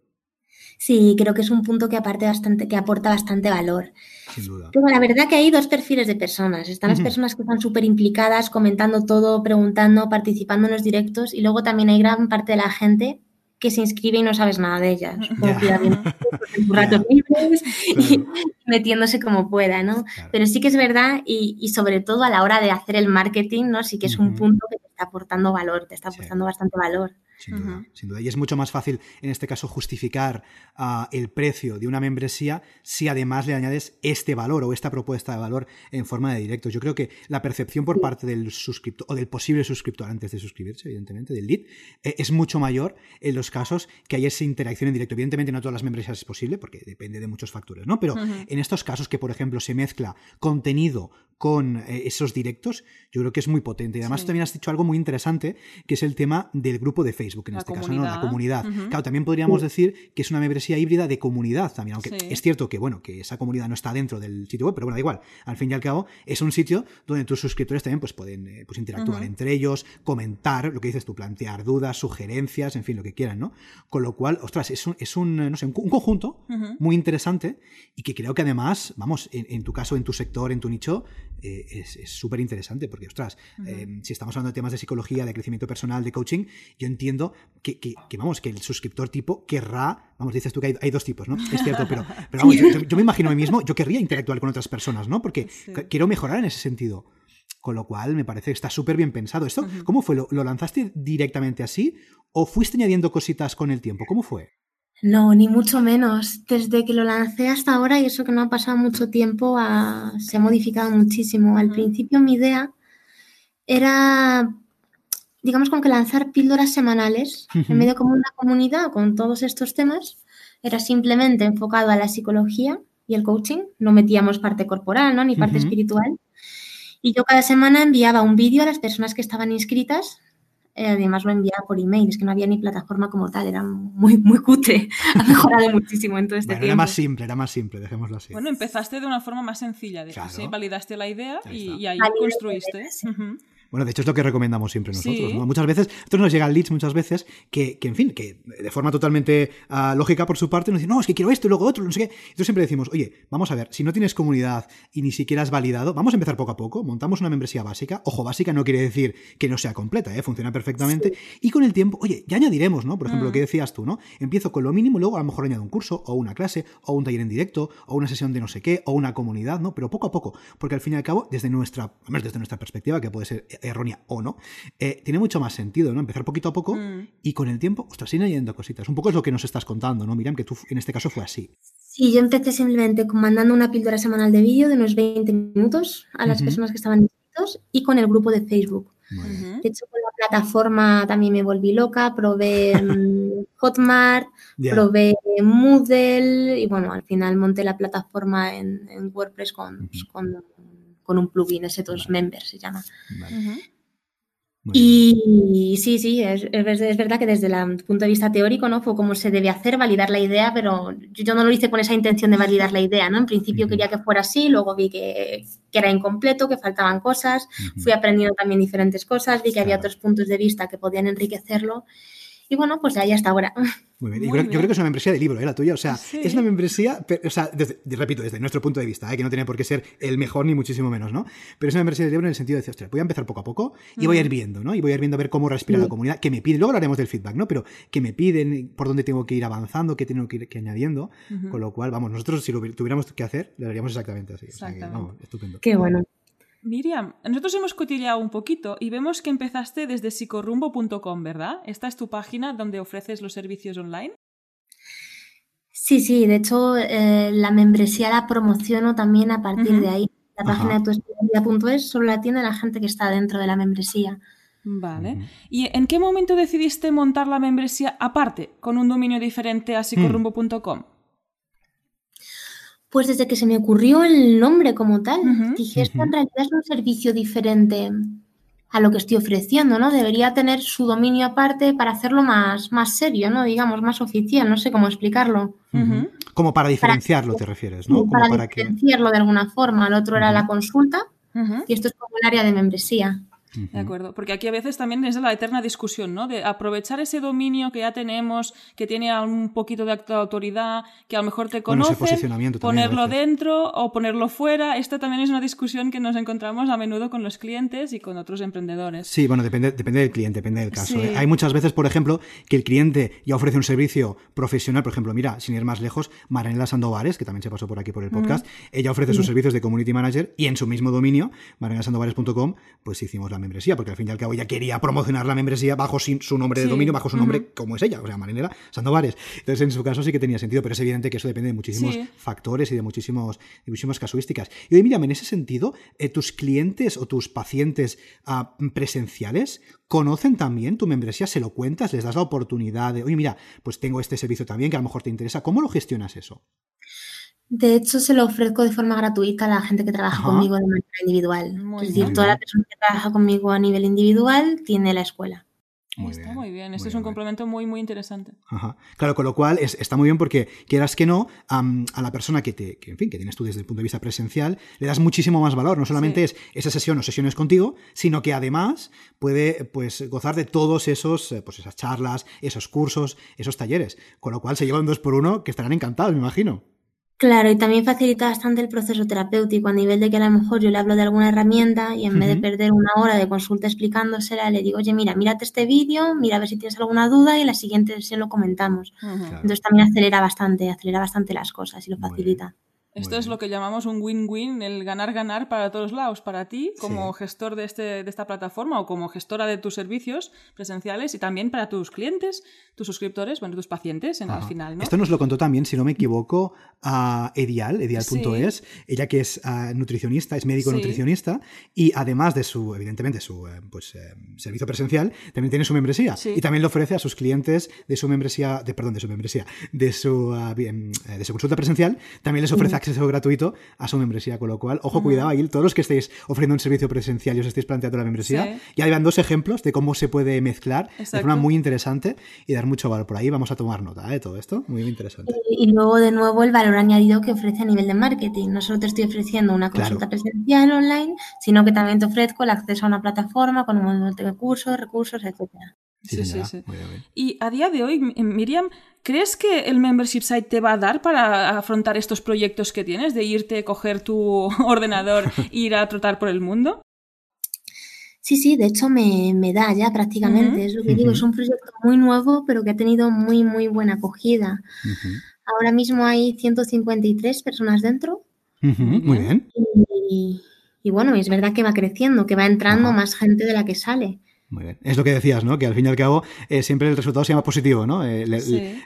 Sí, creo que es un punto que, aparte bastante, que aporta bastante valor. Sin duda. Pero la verdad que hay dos perfiles de personas. Están las personas que están súper implicadas, comentando todo, preguntando, participando en los directos. Y luego también hay gran parte de la gente que se inscribe y no sabes nada de ellas. Irá viendo en sus ratos libres y metiéndose como pueda, ¿no? Claro. Pero sí que es verdad y, y sobre todo a la hora de hacer el marketing, ¿no? Sí que es un punto que está aportando valor, te está Sí. aportando bastante valor. Sin duda, sin duda. Y es mucho más fácil, en este caso, justificar ah, el precio de una membresía si además le añades este valor o esta propuesta de valor en forma de directo. Yo creo que la percepción por parte del suscriptor o del posible suscriptor antes de suscribirse, evidentemente, del lead, eh, es mucho mayor en los casos que hay esa interacción en directo. Evidentemente, no todas las membresías es posible porque depende de muchos factores, ¿no? Pero en estos casos que, por ejemplo, se mezcla contenido con eh, esos directos, yo creo que es muy potente. Y además, Sí. también has dicho algo muy interesante, que es el tema del grupo de Facebook, en La este caso, ¿no? La comunidad. Claro, también podríamos decir que es una membresía híbrida de comunidad también, aunque Sí. es cierto que, bueno, que esa comunidad no está dentro del sitio web, pero bueno, da igual. Al fin y al cabo, es un sitio donde tus suscriptores también pues, pueden eh, pues, interactuar entre ellos, comentar, lo que dices tú, plantear dudas, sugerencias, en fin, lo que quieran, ¿no? Con lo cual, ostras, es un, es un, no sé, un, un conjunto muy interesante y que creo que además, vamos, en, en tu caso, en tu sector, en tu nicho, eh, es súper interesante porque, ostras, eh, si estamos hablando de temas de psicología, de crecimiento personal, de coaching, yo entiendo que, que- que, vamos, que el suscriptor tipo querrá, vamos, dices tú que hay, hay dos tipos, ¿no? Es cierto, pero, pero vamos, yo, yo me imagino a mí mismo, yo querría interactuar con otras personas, ¿no? Porque Sí. quiero mejorar en ese sentido. Con lo cual, me parece que está súper bien pensado. ¿Esto cómo fue? ¿Lo, lo lanzaste directamente así o fuiste añadiendo cositas con el tiempo? ¿Cómo fue? No, ni mucho menos. Desde que lo lancé hasta ahora, y eso que no ha pasado mucho tiempo, ha- se ha modificado muchísimo. Al principio mi idea era, digamos, como que lanzar píldoras semanales en medio como una comunidad con todos estos temas. Era simplemente enfocado a la psicología y el coaching. No metíamos parte corporal, ¿no? Ni parte Ujú. espiritual. Y yo cada semana enviaba un vídeo a las personas que estaban inscritas. Eh, además lo enviaba por email, es que no había ni plataforma como tal, era muy, muy cutre. Ha mejorado muchísimo en todo este Bueno, era tiempo. más simple, era más simple, dejémoslo así. Bueno, empezaste de una forma más sencilla, de Claro. sí, validaste la idea y, y ahí Validé construiste. idea, sí. Bueno, de hecho es lo que recomendamos siempre nosotros. Sí. ¿no? Muchas veces, nosotros nos llegan leads muchas veces que, que, en fin, que de forma totalmente ah, lógica por su parte nos dicen, no, es que quiero esto y luego otro, no sé qué. Entonces siempre decimos, oye, vamos a ver, si no tienes comunidad y ni siquiera has validado, vamos a empezar poco a poco, montamos una membresía básica. Ojo, básica no quiere decir que no sea completa, ¿eh? funciona perfectamente. Y con el tiempo, oye, ya añadiremos, ¿no? Por ejemplo, lo que decías tú, ¿no? Empiezo con lo mínimo, luego a lo mejor añado un curso o una clase o un taller en directo o una sesión de no sé qué o una comunidad, ¿no? Pero poco a poco, porque al fin y al cabo, desde nuestra, desde nuestra perspectiva, que puede ser errónea o no, eh, tiene mucho más sentido, ¿no? Empezar poquito a poco Mm. y con el tiempo, ostras, ir añadiendo cositas. Un poco es lo que nos estás contando, ¿no? Miriam, que tú en este caso fue así. Sí, yo empecé simplemente mandando una píldora semanal de vídeo de unos 20 minutos a las personas que estaban inscritos y con el grupo de Facebook. Ujú. De hecho, con la plataforma también me volví loca, probé mm, Hotmart, probé Moodle y bueno, al final monté la plataforma en, en WordPress con, pues, con, con un plugin, ese dos members se llama. Vale. Y sí, sí, es, es ver- es verdad que desde el punto de vista teórico, ¿no? Fue como se debe hacer, validar la idea, pero yo, yo no lo hice con esa intención de validar la idea, ¿no? En principio quería que fuera así, luego vi que, que era incompleto, que faltaban cosas, fui aprendiendo también diferentes cosas, vi que había otros puntos de vista que podían enriquecerlo. Y bueno, pues ahí hasta ahora. Muy bien. Yo Muy creo, yo creo que es una membresía de libro, ¿eh? La tuya. O sea, Sí. es una membresía, pe- o sea, desde- de- repito, desde nuestro punto de vista, ¿eh? que no tiene por qué ser el mejor ni muchísimo menos, ¿no? Pero es una membresía de libro en el sentido de decir, ostras, voy a empezar poco a poco y voy a ir viendo, ¿no? Y voy a ir viendo a ver cómo respira la Sí. comunidad, que me pide, luego hablaremos del feedback, ¿no? Pero que me piden, por dónde tengo que ir avanzando, qué tengo que ir que añadiendo, con lo cual, vamos, nosotros si lo tuviéramos que hacer, lo haríamos exactamente así. O sea que, Exactamente. vamos, estupendo. Qué bueno. Miriam, nosotros hemos cotilleado un poquito y vemos que empezaste desde psicorrumbo.com, ¿verdad? Esta es tu página donde ofreces los servicios online. Sí, sí, de hecho, eh, la membresía la promociono también a partir de ahí. La Ajá. página de tuespiralidad.es solo la tiene la gente que está dentro de la membresía. Vale. ¿Y en qué momento decidiste montar la membresía aparte, con un dominio diferente a psicorrumbo.com? Pues desde que se me ocurrió el nombre como tal, Ujú. dije, esto en realidad es un servicio diferente a lo que estoy ofreciendo, ¿no? Debería tener su dominio aparte para hacerlo más, más serio, ¿no? Digamos, más oficial, no sé cómo explicarlo. Como para diferenciarlo, te refieres, ¿no? Como para, para que... diferenciarlo de alguna forma. El otro era la consulta y esto es como el área de membresía. De acuerdo, porque aquí a veces también es la eterna discusión, ¿no? De aprovechar ese dominio que ya tenemos, que tiene un poquito de autoridad, que a lo mejor te conoce, ponerlo dentro o ponerlo fuera. Esta también es una discusión que nos encontramos a menudo con los clientes y con otros emprendedores. Sí, bueno, depende, depende del cliente, depende del caso. ¿eh? Hay muchas veces, por ejemplo, que el cliente ya ofrece un servicio profesional, por ejemplo, mira, sin ir más lejos, Maranela Sandovares, que también se pasó por aquí por el podcast, ella ofrece sus servicios de community manager y en su mismo dominio, maranelasandovares.com, pues hicimos la membresía, porque al fin y al cabo ella quería promocionar la membresía bajo su nombre de dominio, bajo su nombre como es ella, o sea, Marinera Sandovares. Entonces, en su caso sí que tenía sentido, pero es evidente que eso depende de muchísimos factores y de, muchísimos, de muchísimas casuísticas. Y hoy, mira, en ese sentido, eh, tus clientes o tus pacientes ah, presenciales conocen también tu membresía, se lo cuentas, les das la oportunidad de, oye, mira, pues tengo este servicio también que a lo mejor te interesa. ¿Cómo lo gestionas eso? De hecho, se lo ofrezco de forma gratuita a la gente que trabaja conmigo de manera individual. es decir, toda la persona que trabaja conmigo a nivel individual tiene la escuela. está muy bien, esto es un complemento muy, muy interesante. Claro, con lo cual está muy bien porque quieras que no, a la persona que, te, en fin, que tienes tú desde el punto de vista presencial, le das muchísimo más valor. No solamente es esa sesión o sesiones contigo, sino que además puede pues, gozar de todos esos, eh, pues, esas charlas, esos cursos, esos talleres. Con lo cual se llevan dos por uno que estarán encantados, me imagino. Claro, y también facilita bastante el proceso terapéutico a nivel de que a lo mejor yo le hablo de alguna herramienta y en vez de perder una hora de consulta explicándosela, le digo, oye, mira, mírate este vídeo, mira a ver si tienes alguna duda y en la siguiente sesión lo comentamos. Entonces también acelera bastante, acelera bastante las cosas y lo facilita. Esto es lo que llamamos un win-win, el ganar-ganar para todos lados, para ti como gestor de, este, de esta plataforma o como gestora de tus servicios presenciales y también para tus clientes, tus suscriptores, bueno, tus pacientes en, al final. ¿no? Esto nos lo contó también, si no me equivoco, a Edial, edial.es, ella que es ah, nutricionista, es médico nutricionista y además de su, evidentemente, su eh, pues, eh, servicio presencial, también tiene su membresía y también le ofrece a sus clientes de su membresía, de, perdón, de su membresía, de su, ah, eh, de su consulta presencial, también les ofrece acceso gratuito a su membresía, con lo cual, ojo, cuidado ahí, todos los que estéis ofreciendo un servicio presencial y os estéis planteando la membresía, ya llevan dos ejemplos de cómo se puede mezclar de forma muy interesante y dar mucho valor. Por ahí vamos a tomar nota de todo esto, muy interesante. Y, luego, de nuevo, el valor añadido que ofrece a nivel de marketing. No solo te estoy ofreciendo una consulta presencial online, sino que también te ofrezco el acceso a una plataforma con un montón de cursos, recursos, etcétera. Sí, sí, sí. Y a día de hoy, Miriam, ¿crees que el membership site te va a dar para afrontar estos proyectos que tienes de irte, coger tu ordenador e ir a trotar por el mundo? Sí, sí, de hecho me, da ya prácticamente. Es lo que digo, es un proyecto muy nuevo, pero que ha tenido muy, muy buena acogida. Ahora mismo hay 153 personas dentro. Muy bien. Y, bueno, es verdad que va creciendo, que va entrando más gente de la que sale. Muy bien. Es lo que decías, ¿no? Que al fin y al cabo eh, siempre el resultado sea positivo, ¿no? Eh,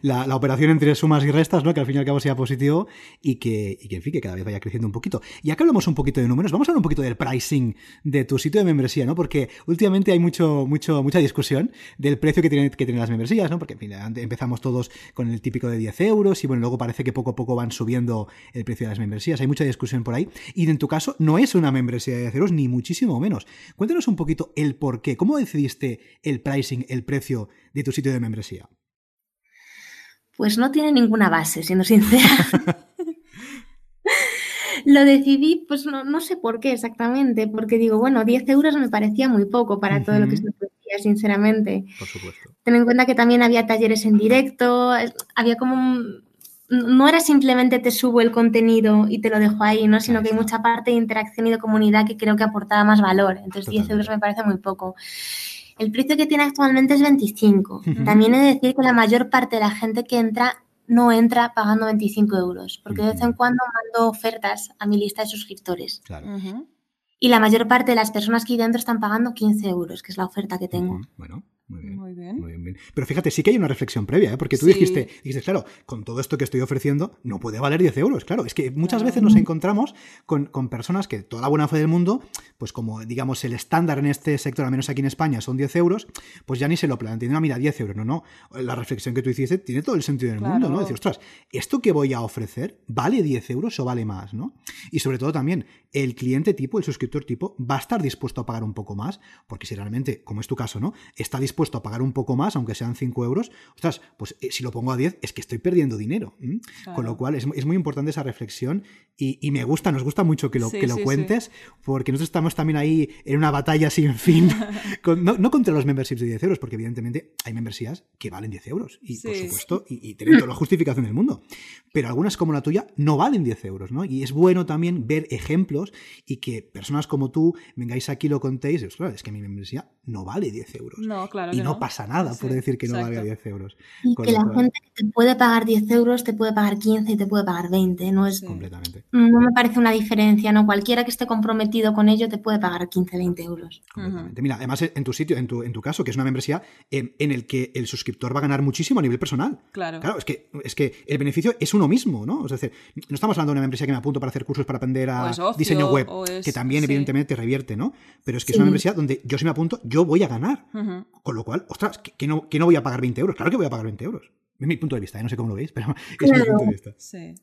la, operación entre sumas y restas, ¿no? Que al fin y al cabo sea positivo y que, y que, en fin, que cada vez vaya creciendo un poquito. Ya que hablamos un poquito de números, vamos a hablar un poquito del pricing de tu sitio de membresía, ¿no? Porque últimamente hay mucho, mucho, mucha discusión del precio que tienen, que tienen las membresías, ¿no? Porque en fin, empezamos todos con el típico de 10 euros y bueno, luego parece que poco a poco van subiendo el precio de las membresías. Hay mucha discusión por ahí. Y en tu caso, no es una membresía de 10 euros, ni muchísimo menos. Cuéntanos un poquito el por qué. ¿Cómo decidiste el pricing, el precio de tu sitio de membresía? Pues no tiene ninguna base, siendo sincera. Lo decidí, pues no, sé por qué exactamente, porque digo, bueno, 10 euros me parecía muy poco para todo lo que se ofrecía, sinceramente. Por supuesto. Ten en cuenta que también había talleres en directo, había como no era simplemente te subo el contenido y te lo dejo ahí, ¿no? Sino que hay mucha parte de interacción y de comunidad que creo que aportaba más valor. Entonces 10 euros me parece muy poco. El precio que tiene actualmente es 25. También he de decir que la mayor parte de la gente que entra no entra pagando 25 euros, porque de vez en cuando mando ofertas a mi lista de suscriptores. Y la mayor parte de las personas que hay dentro están pagando 15 euros, que es la oferta que tengo. Bueno, muy bien. Muy bien. Pero fíjate, sí que hay una reflexión previa, ¿eh? porque tú dijiste, dijiste, claro, con todo esto que estoy ofreciendo, no puede valer 10 euros. Claro, es que muchas veces nos encontramos con, personas que toda la buena fe del mundo, pues como digamos el estándar en este sector, al menos aquí en España, son 10 euros, pues ya ni se lo plantean. No, mira, 10 euros. No, no. La reflexión que tú hiciste tiene todo el sentido del mundo, ¿no? Decir, ostras, ¿esto que voy a ofrecer vale 10 euros o vale más, ¿no? Y sobre todo también, el cliente tipo, el suscriptor tipo, va a estar dispuesto a pagar un poco más, porque si realmente, como es tu caso, ¿no? Está dispuesto dispuesto a pagar un poco más, aunque sean 5 euros, ostras, pues eh, si lo pongo a 10 es que estoy perdiendo dinero. Con lo cual es, muy importante esa reflexión y, me gusta, nos gusta mucho que lo, que lo cuentes, porque nosotros estamos también ahí en una batalla sin fin, no, contra los memberships de 10 euros, porque evidentemente hay membresías que valen 10 euros, y por supuesto, y, y tienen toda la justificación del mundo, pero algunas como la tuya no valen 10 euros, ¿no? Y es bueno también ver ejemplos y que personas como tú vengáis aquí y lo contéis, es, es que mi membresía no vale 10 euros. No, claro. Y no, pasa nada por decir que no valga 10 euros. Y que la gente que te puede pagar 10 euros te puede pagar 15 y te puede pagar 20. No es. Completamente. No me parece una diferencia, ¿no? Cualquiera que esté comprometido con ello te puede pagar 15, 20 euros. Completamente. Mira, además en tu sitio, en tu, en tu caso, que es una membresía en, el que el suscriptor va a ganar muchísimo a nivel personal. Claro. Claro, es que, es que el beneficio es uno mismo, ¿no? Es decir, no estamos hablando de una membresía que me apunto para hacer cursos para aprender a diseño web, que también, evidentemente, te revierte, ¿no? Pero es que es una membresía donde yo si me apunto, yo voy a ganar. Con lo cual, ostras, que, no, que no voy a pagar 20 euros. Claro que voy a pagar 20 euros. Es mi punto de vista, ¿eh? no sé cómo lo veis, pero es mi punto de vista.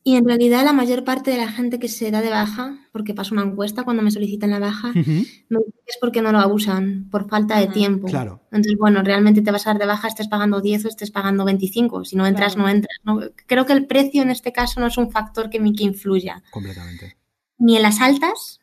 Y en realidad la mayor parte de la gente que se da de baja, porque pasa una encuesta cuando me solicitan la baja, es porque no lo abusan, por falta de tiempo. Claro. Entonces, bueno, realmente te vas a dar de baja, estés pagando 10 o estés pagando 25. Si no entras, no entras. Creo que el precio en este caso no es un factor que, que influya. Completamente. Ni en las altas,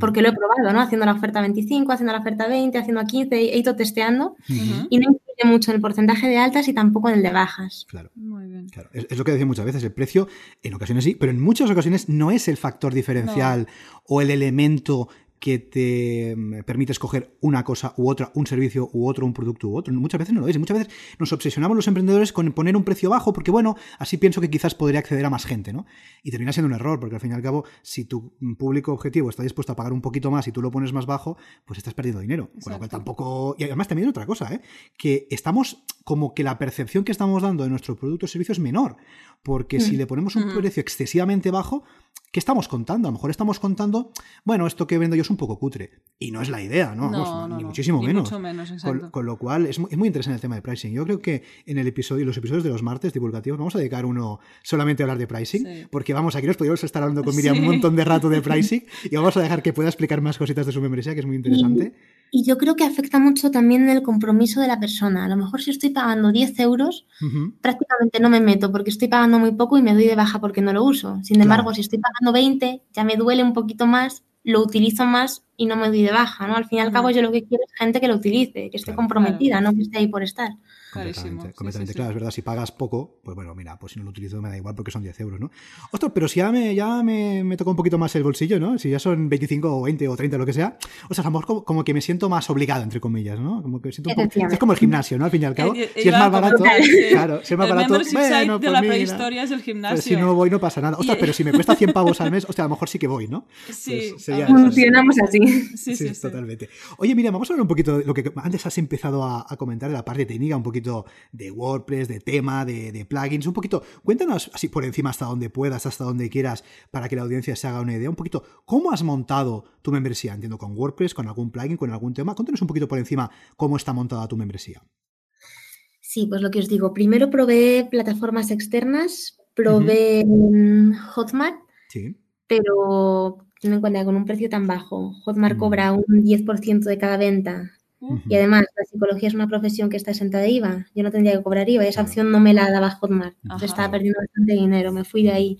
porque lo he probado, ¿no? Haciendo la oferta 25, haciendo la oferta 20, haciendo a 15, he ido testeando y no influye mucho en el porcentaje de altas y tampoco en el de bajas. Claro. Muy bien. Claro. Es, lo que decía muchas veces, el precio en ocasiones sí, pero en muchas ocasiones no es el factor diferencial o el elemento que te mm, permite escoger una cosa u otra, un servicio u otro, un producto u otro. Muchas veces no lo es. Muchas veces nos obsesionamos los emprendedores con poner un precio bajo porque, bueno, así pienso que quizás podría acceder a más gente, ¿no? Y termina siendo un error porque al fin y al cabo, si tu público objetivo está dispuesto a pagar un poquito más y tú lo pones más bajo, pues estás perdiendo dinero. Con lo cual tampoco... Y además también otra cosa, ¿eh? Que estamos como que la percepción que estamos dando de nuestro producto o servicio es menor. Porque si mm. le ponemos un precio excesivamente bajo, ¿qué estamos contando? A lo mejor estamos contando, bueno, esto que vendo yo es un poco cutre. Y no es la idea, ¿no? ni muchísimo menos. con, lo cual, es muy, interesante el tema de pricing. Yo creo que en el episodio, los episodios de los martes divulgativos, vamos a dedicar uno solamente a hablar de pricing, porque vamos, aquí nos podríamos estar hablando con Miriam un montón de rato de pricing y vamos a dejar que pueda explicar más cositas de su membresía, que es muy interesante. Y yo creo que afecta mucho también el compromiso de la persona. A lo mejor si estoy pagando 10 euros, prácticamente no me meto porque estoy pagando muy poco y me doy de baja porque no lo uso. Sin embargo, si estoy pagando 20, ya me duele un poquito más, lo utilizo más y no me doy de baja, ¿no? Al fin y al cabo yo lo que quiero es gente que lo utilice, que esté comprometida, no que esté ahí por estar. Completamente, completamente claro, es verdad. Si pagas poco, pues bueno, mira, pues si no lo utilizo me da igual porque son 10 euros, ¿no? Ostras, pero si ya me, ya me, me toca un poquito más el bolsillo, ¿no? Si ya son 25 o 20 o 30, lo que sea, o sea, a lo mejor como, que me siento más obligado, entre comillas, ¿no? Como que siento un poco, es como el gimnasio, ¿no? Al fin y al cabo, si es más barato, claro, si es más barato, bueno, pues de la prehistoria es el gimnasio. si no voy no pasa nada. Ostras, pero si me cuesta 100 pavos al mes, hostia, a lo mejor sí que voy, ¿no? Sí, pues funcionamos así. Sí, sí, totalmente. Oye, mira, vamos a hablar un poquito de lo que antes has empezado a, a comentar de la parte técnica, un poquito de WordPress, de tema, de, plugins, un poquito, cuéntanos así por encima hasta donde puedas, hasta donde quieras, para que la audiencia se haga una idea, un poquito, ¿cómo has montado tu membresía? Entiendo, con WordPress, con algún plugin, con algún tema. Cuéntanos un poquito por encima cómo está montada tu membresía. Sí, pues lo que os digo, primero probé plataformas externas, probé Hotmart, sí. pero ten en cuenta que con un precio tan bajo, Hotmart mm. cobra un 10% de cada venta y además, la psicología es una profesión que está exenta de IVA. Yo no tendría que cobrar IVA esa opción no me la daba Hotmart. Entonces estaba perdiendo bastante dinero. Me fui de ahí.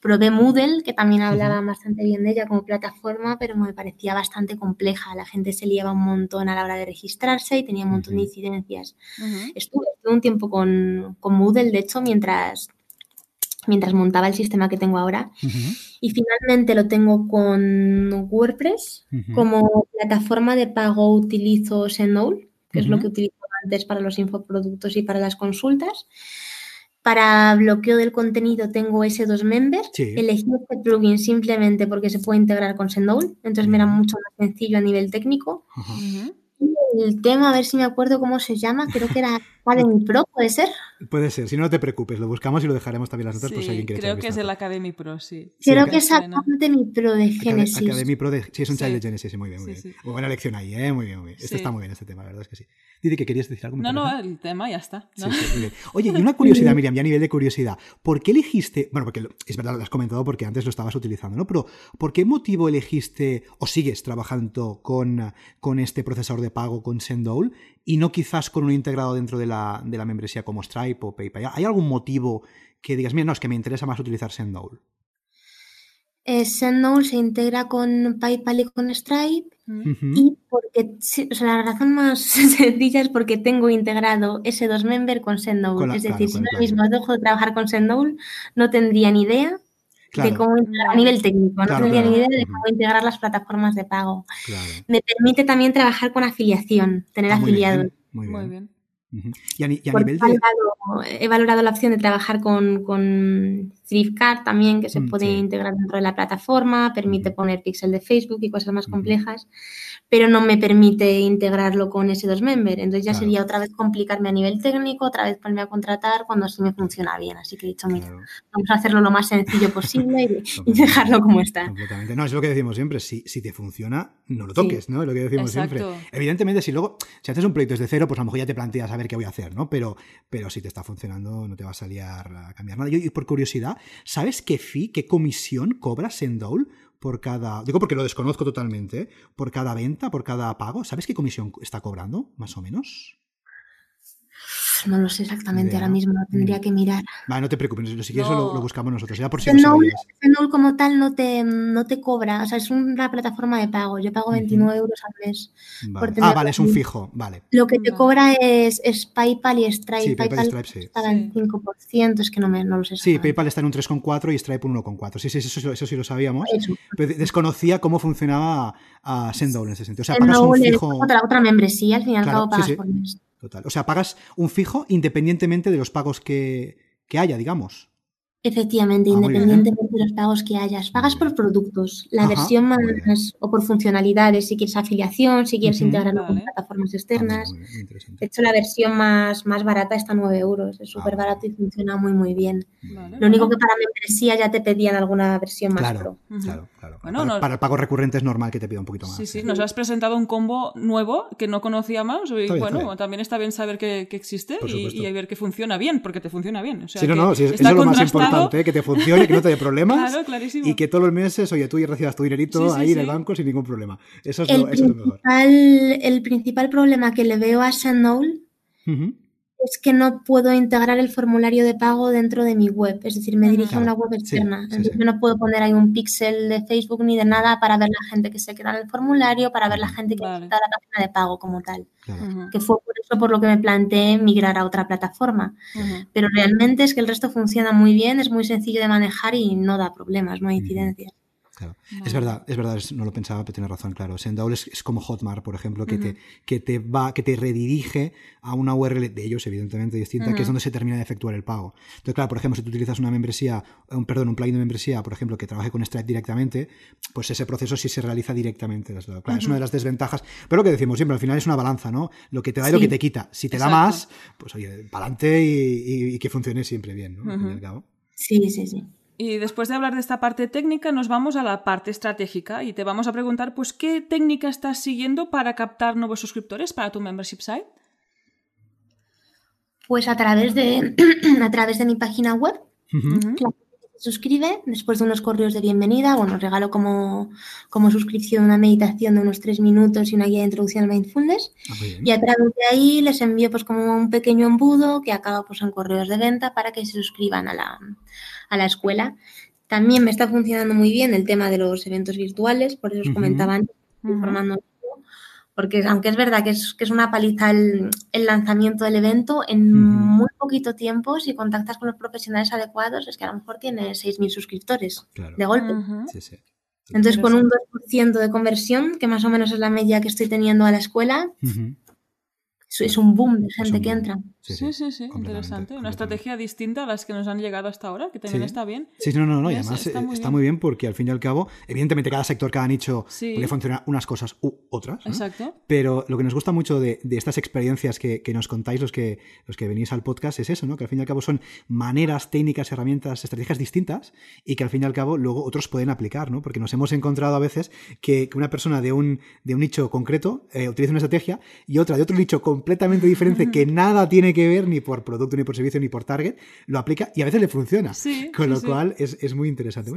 Probé Moodle, que también hablaba bastante bien de ella como plataforma, pero me parecía bastante compleja. La gente se liaba un montón a la hora de registrarse y tenía un montón de incidencias. Estuve, un tiempo con, con Moodle, de hecho, mientras mientras montaba el sistema que tengo ahora. Y finalmente lo tengo con WordPress. Como plataforma de pago utilizo Sendowl, que es lo que utilizo antes para los infoproductos y para las consultas. Para bloqueo del contenido tengo S2 Member. Elegí este plugin simplemente porque se puede integrar con Sendowl, entonces me era mucho más sencillo a nivel técnico el tema, a ver si me acuerdo cómo se llama, creo que era Academy Pro, ¿puede ser? Puede ser, si no, no te preocupes, lo buscamos y lo dejaremos también las notas por si alguien quiere Creo que es el Academy Pro, sí. Creo que es Academy Pro de Genesis. Academy Pro de, sí, es un child de Genesis, muy bien, muy bien. Muy buena lección ahí, ¿eh? Muy bien, muy bien. Este está muy bien, este tema, la verdad es que sí. Dice que querías decir algo. No, no, el tema ya está. Oye, y una curiosidad, Miriam, ya a nivel de curiosidad. ¿Por qué elegiste, bueno, porque es verdad, lo has comentado porque antes lo estabas utilizando, ¿no? Pero ¿por qué motivo elegiste o sigues trabajando con, con este procesador de pago, con Sendowl? Y no quizás con uno integrado dentro de la, de la membresía como Stripe o PayPal? ¿Hay algún motivo que digas, mira, no, es que me interesa más utilizar Sendowl? Eh, Sendowl se integra con PayPal y con Stripe y porque, o sea, la razón más sencilla es porque tengo integrado ese dos member con Sendowl. es decir, si ahora mismo dejo de trabajar con Sendowl, no tendría ni idea de cómo integrar, a nivel técnico, no tendría ni idea de cómo integrar las plataformas de pago. Me permite también trabajar con afiliación, tener ah, afiliados. muy bien. Y a, nivel de... he valorado la opción de trabajar con, con Thriftcard también, que se mm, puede integrar dentro de la plataforma, permite poner pixel de Facebook y cosas más complejas, pero no me permite integrarlo con ese dos member. Entonces ya sería otra vez complicarme a nivel técnico, otra vez ponerme a contratar cuando sí me funciona bien. Así que he dicho, mira, vamos a hacerlo lo más sencillo posible y, dejarlo como está. No, es lo que decimos siempre, si, si te funciona, no lo toques, ¿no? Es lo que decimos siempre. Evidentemente, si luego, si haces un proyecto desde cero, pues a lo mejor ya te planteas a ver qué voy a hacer, ¿no? Pero, pero si te está funcionando, no te vas a liar a cambiar nada. y por curiosidad, ¿sabes qué fee, qué comisión cobra Sendowl por cada. Digo porque lo desconozco totalmente. Por cada venta, por cada pago. ¿Sabes qué comisión está cobrando, más o menos? No lo sé exactamente ahora mismo, lo tendría mm. que mirar. Vale, no te preocupes, si quieres lo, buscamos nosotros, ya por si no como tal no te, no te cobra, o sea, es una plataforma de pago, yo pago 29 euros al mes. ah, vale, es un fijo, vale. Lo que te cobra es, es PayPal y Stripe. Sí, PayPal, y Stripe, sí. está en 5%, es que no, me, no lo sé. Sí, PayPal está en un 3,4 y Stripe un 1,4. Sí, sí, eso, eso, sí lo sabíamos. Pero desconocía cómo funcionaba a Sendowl en ese sentido. O sea, pagas un fijo... Otra, otra membresía, al fin y al cabo pagas por mes. Total. O sea, pagas un fijo independientemente de los pagos que, que haya, digamos. Efectivamente, ah, independientemente de los pagos que hayas. Pagas por productos, la versión más o por funcionalidades, si quieres afiliación, si quieres integrarlo con plataformas externas. de hecho, la versión más, más barata está a 9 euros, es súper ah, barato y funciona muy, muy bien. Lo único que para membresía ya te pedían alguna versión más claro, Claro, claro. para, el pago recurrente es normal que te pida un poquito más. Sí, sí, nos has presentado un combo nuevo que no conocíamos y bueno, también está bien saber que, existe y, y, ver que funciona bien, porque te funciona bien. O sea, sí, no, no, es lo más importante que te funcione, que no te dé problemas. Y que todos los meses, oye, tú recibas tu dinerito ahí en el banco sin ningún problema. Eso es, el lo, mejor. El principal problema que le veo a Sandnowl es que no puedo integrar el formulario de pago dentro de mi web, es decir, me dirige a una web externa. yo no puedo poner ahí un pixel de Facebook ni de nada para ver la gente que se queda en el formulario, para ver la gente que está en la página de pago como tal. Que fue por eso por lo que me planteé migrar a otra plataforma. Pero realmente es que el resto funciona muy bien, es muy sencillo de manejar y no da problemas, no hay incidencias. Es verdad, es verdad, no lo pensaba, pero tiene razón, claro. Sendowl es, es como Hotmart, por ejemplo, que, te, que te va, que te redirige a una URL de ellos, evidentemente distinta, que es donde se termina de efectuar el pago. Entonces, claro, por ejemplo, si tú utilizas una membresía, un, perdón, un plugin de membresía, por ejemplo, que trabaje con Stripe directamente, pues ese proceso sí se realiza directamente. Claro, Es una de las desventajas. Pero lo que decimos siempre, al final es una balanza, ¿no? Lo que te da y lo que te quita. Si te da más, pues oye, para adelante y, que funcione siempre bien, ¿no? Al fin y al cabo. Sí, sí, sí. Y después de hablar de esta parte técnica, nos vamos a la parte estratégica y te vamos a preguntar, pues, ¿qué técnica estás siguiendo para captar nuevos suscriptores para tu membership site? Pues a través de, a través de mi página web. se suscribe después de unos correos de bienvenida. Bueno, regalo como, como suscripción una meditación de unos tres minutos y una guía de introducción al mindfulness. Ah, y a través de ahí les envío pues como un pequeño embudo que acaba pues en correos de venta para que se suscriban a la, a la escuela. También me está funcionando muy bien el tema de los eventos virtuales, por eso os comentaba antes, informando porque aunque es verdad que es, que es una paliza el, lanzamiento del evento, en muy poquito tiempo, si contactas con los profesionales adecuados, es que a lo mejor tienes 6.000 suscriptores de golpe. Entonces, con un 2% de conversión, que más o menos es la media que estoy teniendo a la escuela, es un boom de gente que entra. Sí, sí, sí, interesante. Una estrategia distinta a las que nos han llegado hasta ahora, que también está bien. Sí, no, no, no, y además está muy, bien. porque al fin y al cabo, evidentemente cada sector, cada nicho puede funcionar unas cosas u otras. Exacto. Pero lo que nos gusta mucho de, estas experiencias que, nos contáis los que, los que venís al podcast es eso, ¿no? Que al fin y al cabo son maneras, técnicas, herramientas, estrategias distintas y que al fin y al cabo luego otros pueden aplicar, ¿no? Porque nos hemos encontrado a veces que, una persona de un, de un nicho concreto eh, utiliza una estrategia y otra de otro nicho completamente diferente que nada tiene que ver ni por producto, ni por servicio, ni por target, lo aplica y a veces le funciona. Con lo cual es, muy interesante.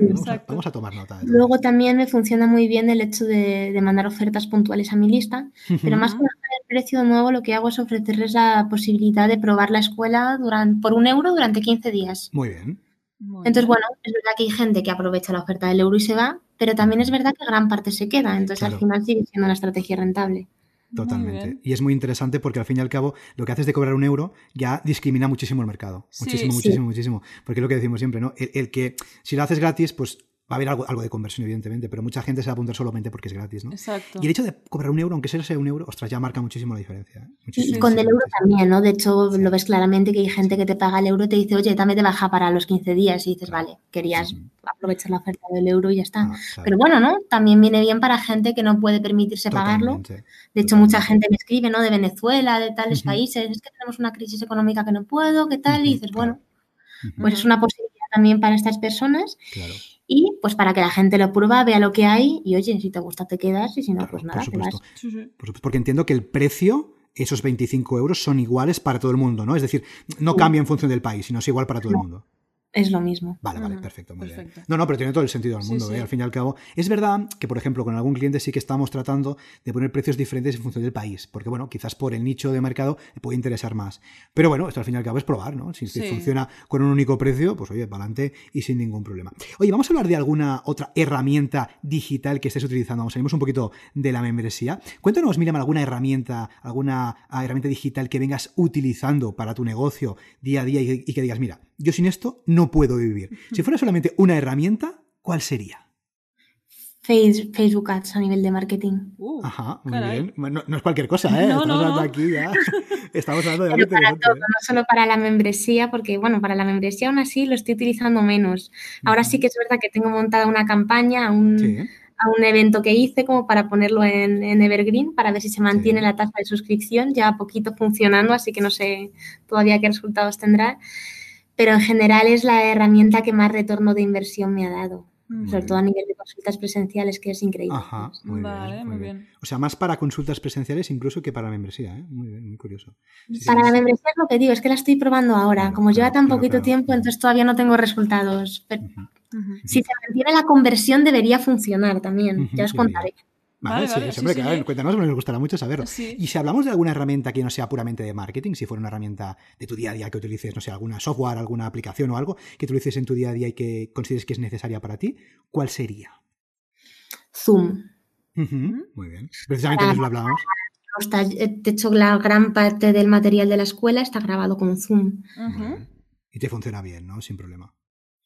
vamos, a, tomar nota. Luego también me funciona muy bien el hecho de, mandar ofertas puntuales a mi lista, pero más que el precio nuevo, lo que hago es ofrecerles la posibilidad de probar la escuela durante, por un euro durante 15 días. Muy bien. Entonces, bueno, es verdad que hay gente que aprovecha la oferta del euro y se va, pero también es verdad que gran parte se queda. Entonces, al final sigue siendo una estrategia rentable. Totalmente. Y es muy interesante porque al fin y al cabo lo que haces de cobrar un euro ya discrimina muchísimo el mercado. muchísimo, muchísimo, muchísimo. Porque es lo que decimos siempre, ¿no? el, que si lo haces gratis, pues va a haber algo, algo de conversión, evidentemente, pero mucha gente se va a apuntar solamente porque es gratis, ¿no? Exacto. Y el hecho de cobrar un euro, aunque sea un euro, ostras, ya marca muchísimo la diferencia. ¿eh? y con el euro también, ¿no? De hecho, lo ves claramente que hay gente que te paga el euro y te dice, oye, dame de baja para los 15 días. Y dices, vale, querías aprovechar la oferta del euro y ya está. Ah, pero bueno, ¿no? También viene bien para gente que no puede permitirse pagarlo. De hecho, mucha gente me escribe, ¿no? De Venezuela, de tales países, es que tenemos una crisis económica que no puedo, ¿qué tal? y dices, bueno, pues es una posibilidad también para estas personas. Claro y pues para que la gente lo prueba, vea lo que hay y oye, si te gusta te quedas y si no, pues nada, te vas. Porque entiendo que el precio, esos 25 euros, son iguales para todo el mundo, ¿no? Es decir, no cambia en función del país, sino es igual para todo el mundo. Es lo mismo. Vale, vale, perfecto, muy bien. No, no, pero tiene todo el sentido del mundo, ¿eh? al fin y al cabo. Es verdad que, por ejemplo, con algún cliente sí que estamos tratando de poner precios diferentes en función del país, porque, bueno, quizás por el nicho de mercado le puede interesar más. Pero bueno, esto al fin y al cabo es probar, ¿no? Si, funciona con un único precio, pues oye, para adelante y sin ningún problema. Oye, vamos a hablar de alguna otra herramienta digital que estés utilizando. Vamos, salimos un poquito de la membresía. Cuéntanos, Miriam, alguna herramienta, alguna ah, herramienta digital que vengas utilizando para tu negocio día a día y que digas, mira, yo sin esto no puedo vivir. Si fuera solamente una herramienta, ¿cuál sería? Facebook Ads a nivel de marketing. Uh, Ajá, muy bien. no, es cualquier cosa, ¿eh? Estamos hablando aquí ya. Estamos hablando de algo para todo, ¿eh? No solo para la membresía, porque, bueno, para la membresía aún así lo estoy utilizando menos. Ahora sí que es verdad que tengo montada una campaña, a un, evento que hice como para ponerlo en, Evergreen, para ver si se mantiene la tasa de suscripción. Ya poquito funcionando, así que no sé todavía qué resultados tendrá pero en general es la herramienta que más retorno de inversión me ha dado. sobre todo a nivel de consultas presenciales, que es increíble. Ajá, muy, bien, muy, bien. O sea, más para consultas presenciales incluso que para la membresía, ¿eh? Muy bien, muy curioso. para la membresía es lo que digo, es que la estoy probando ahora. Como lleva tan poquito tiempo, entonces todavía no tengo resultados. Si se mantiene la conversión, debería funcionar también. ya os contaré. Vale, sí, siempre que cuéntanos, nos gustará mucho saberlo. Y si hablamos de alguna herramienta que no sea puramente de marketing, si fuera una herramienta de tu día a día que utilices, no sé, alguna software, alguna aplicación o algo que utilices en tu día a día y que consideres que es necesaria para ti, ¿cuál sería? Zoom. Muy bien. Precisamente nos lo hablamos. De hecho, la gran parte del material de la escuela está grabado con Zoom. Y te funciona bien, ¿no? Sin problema.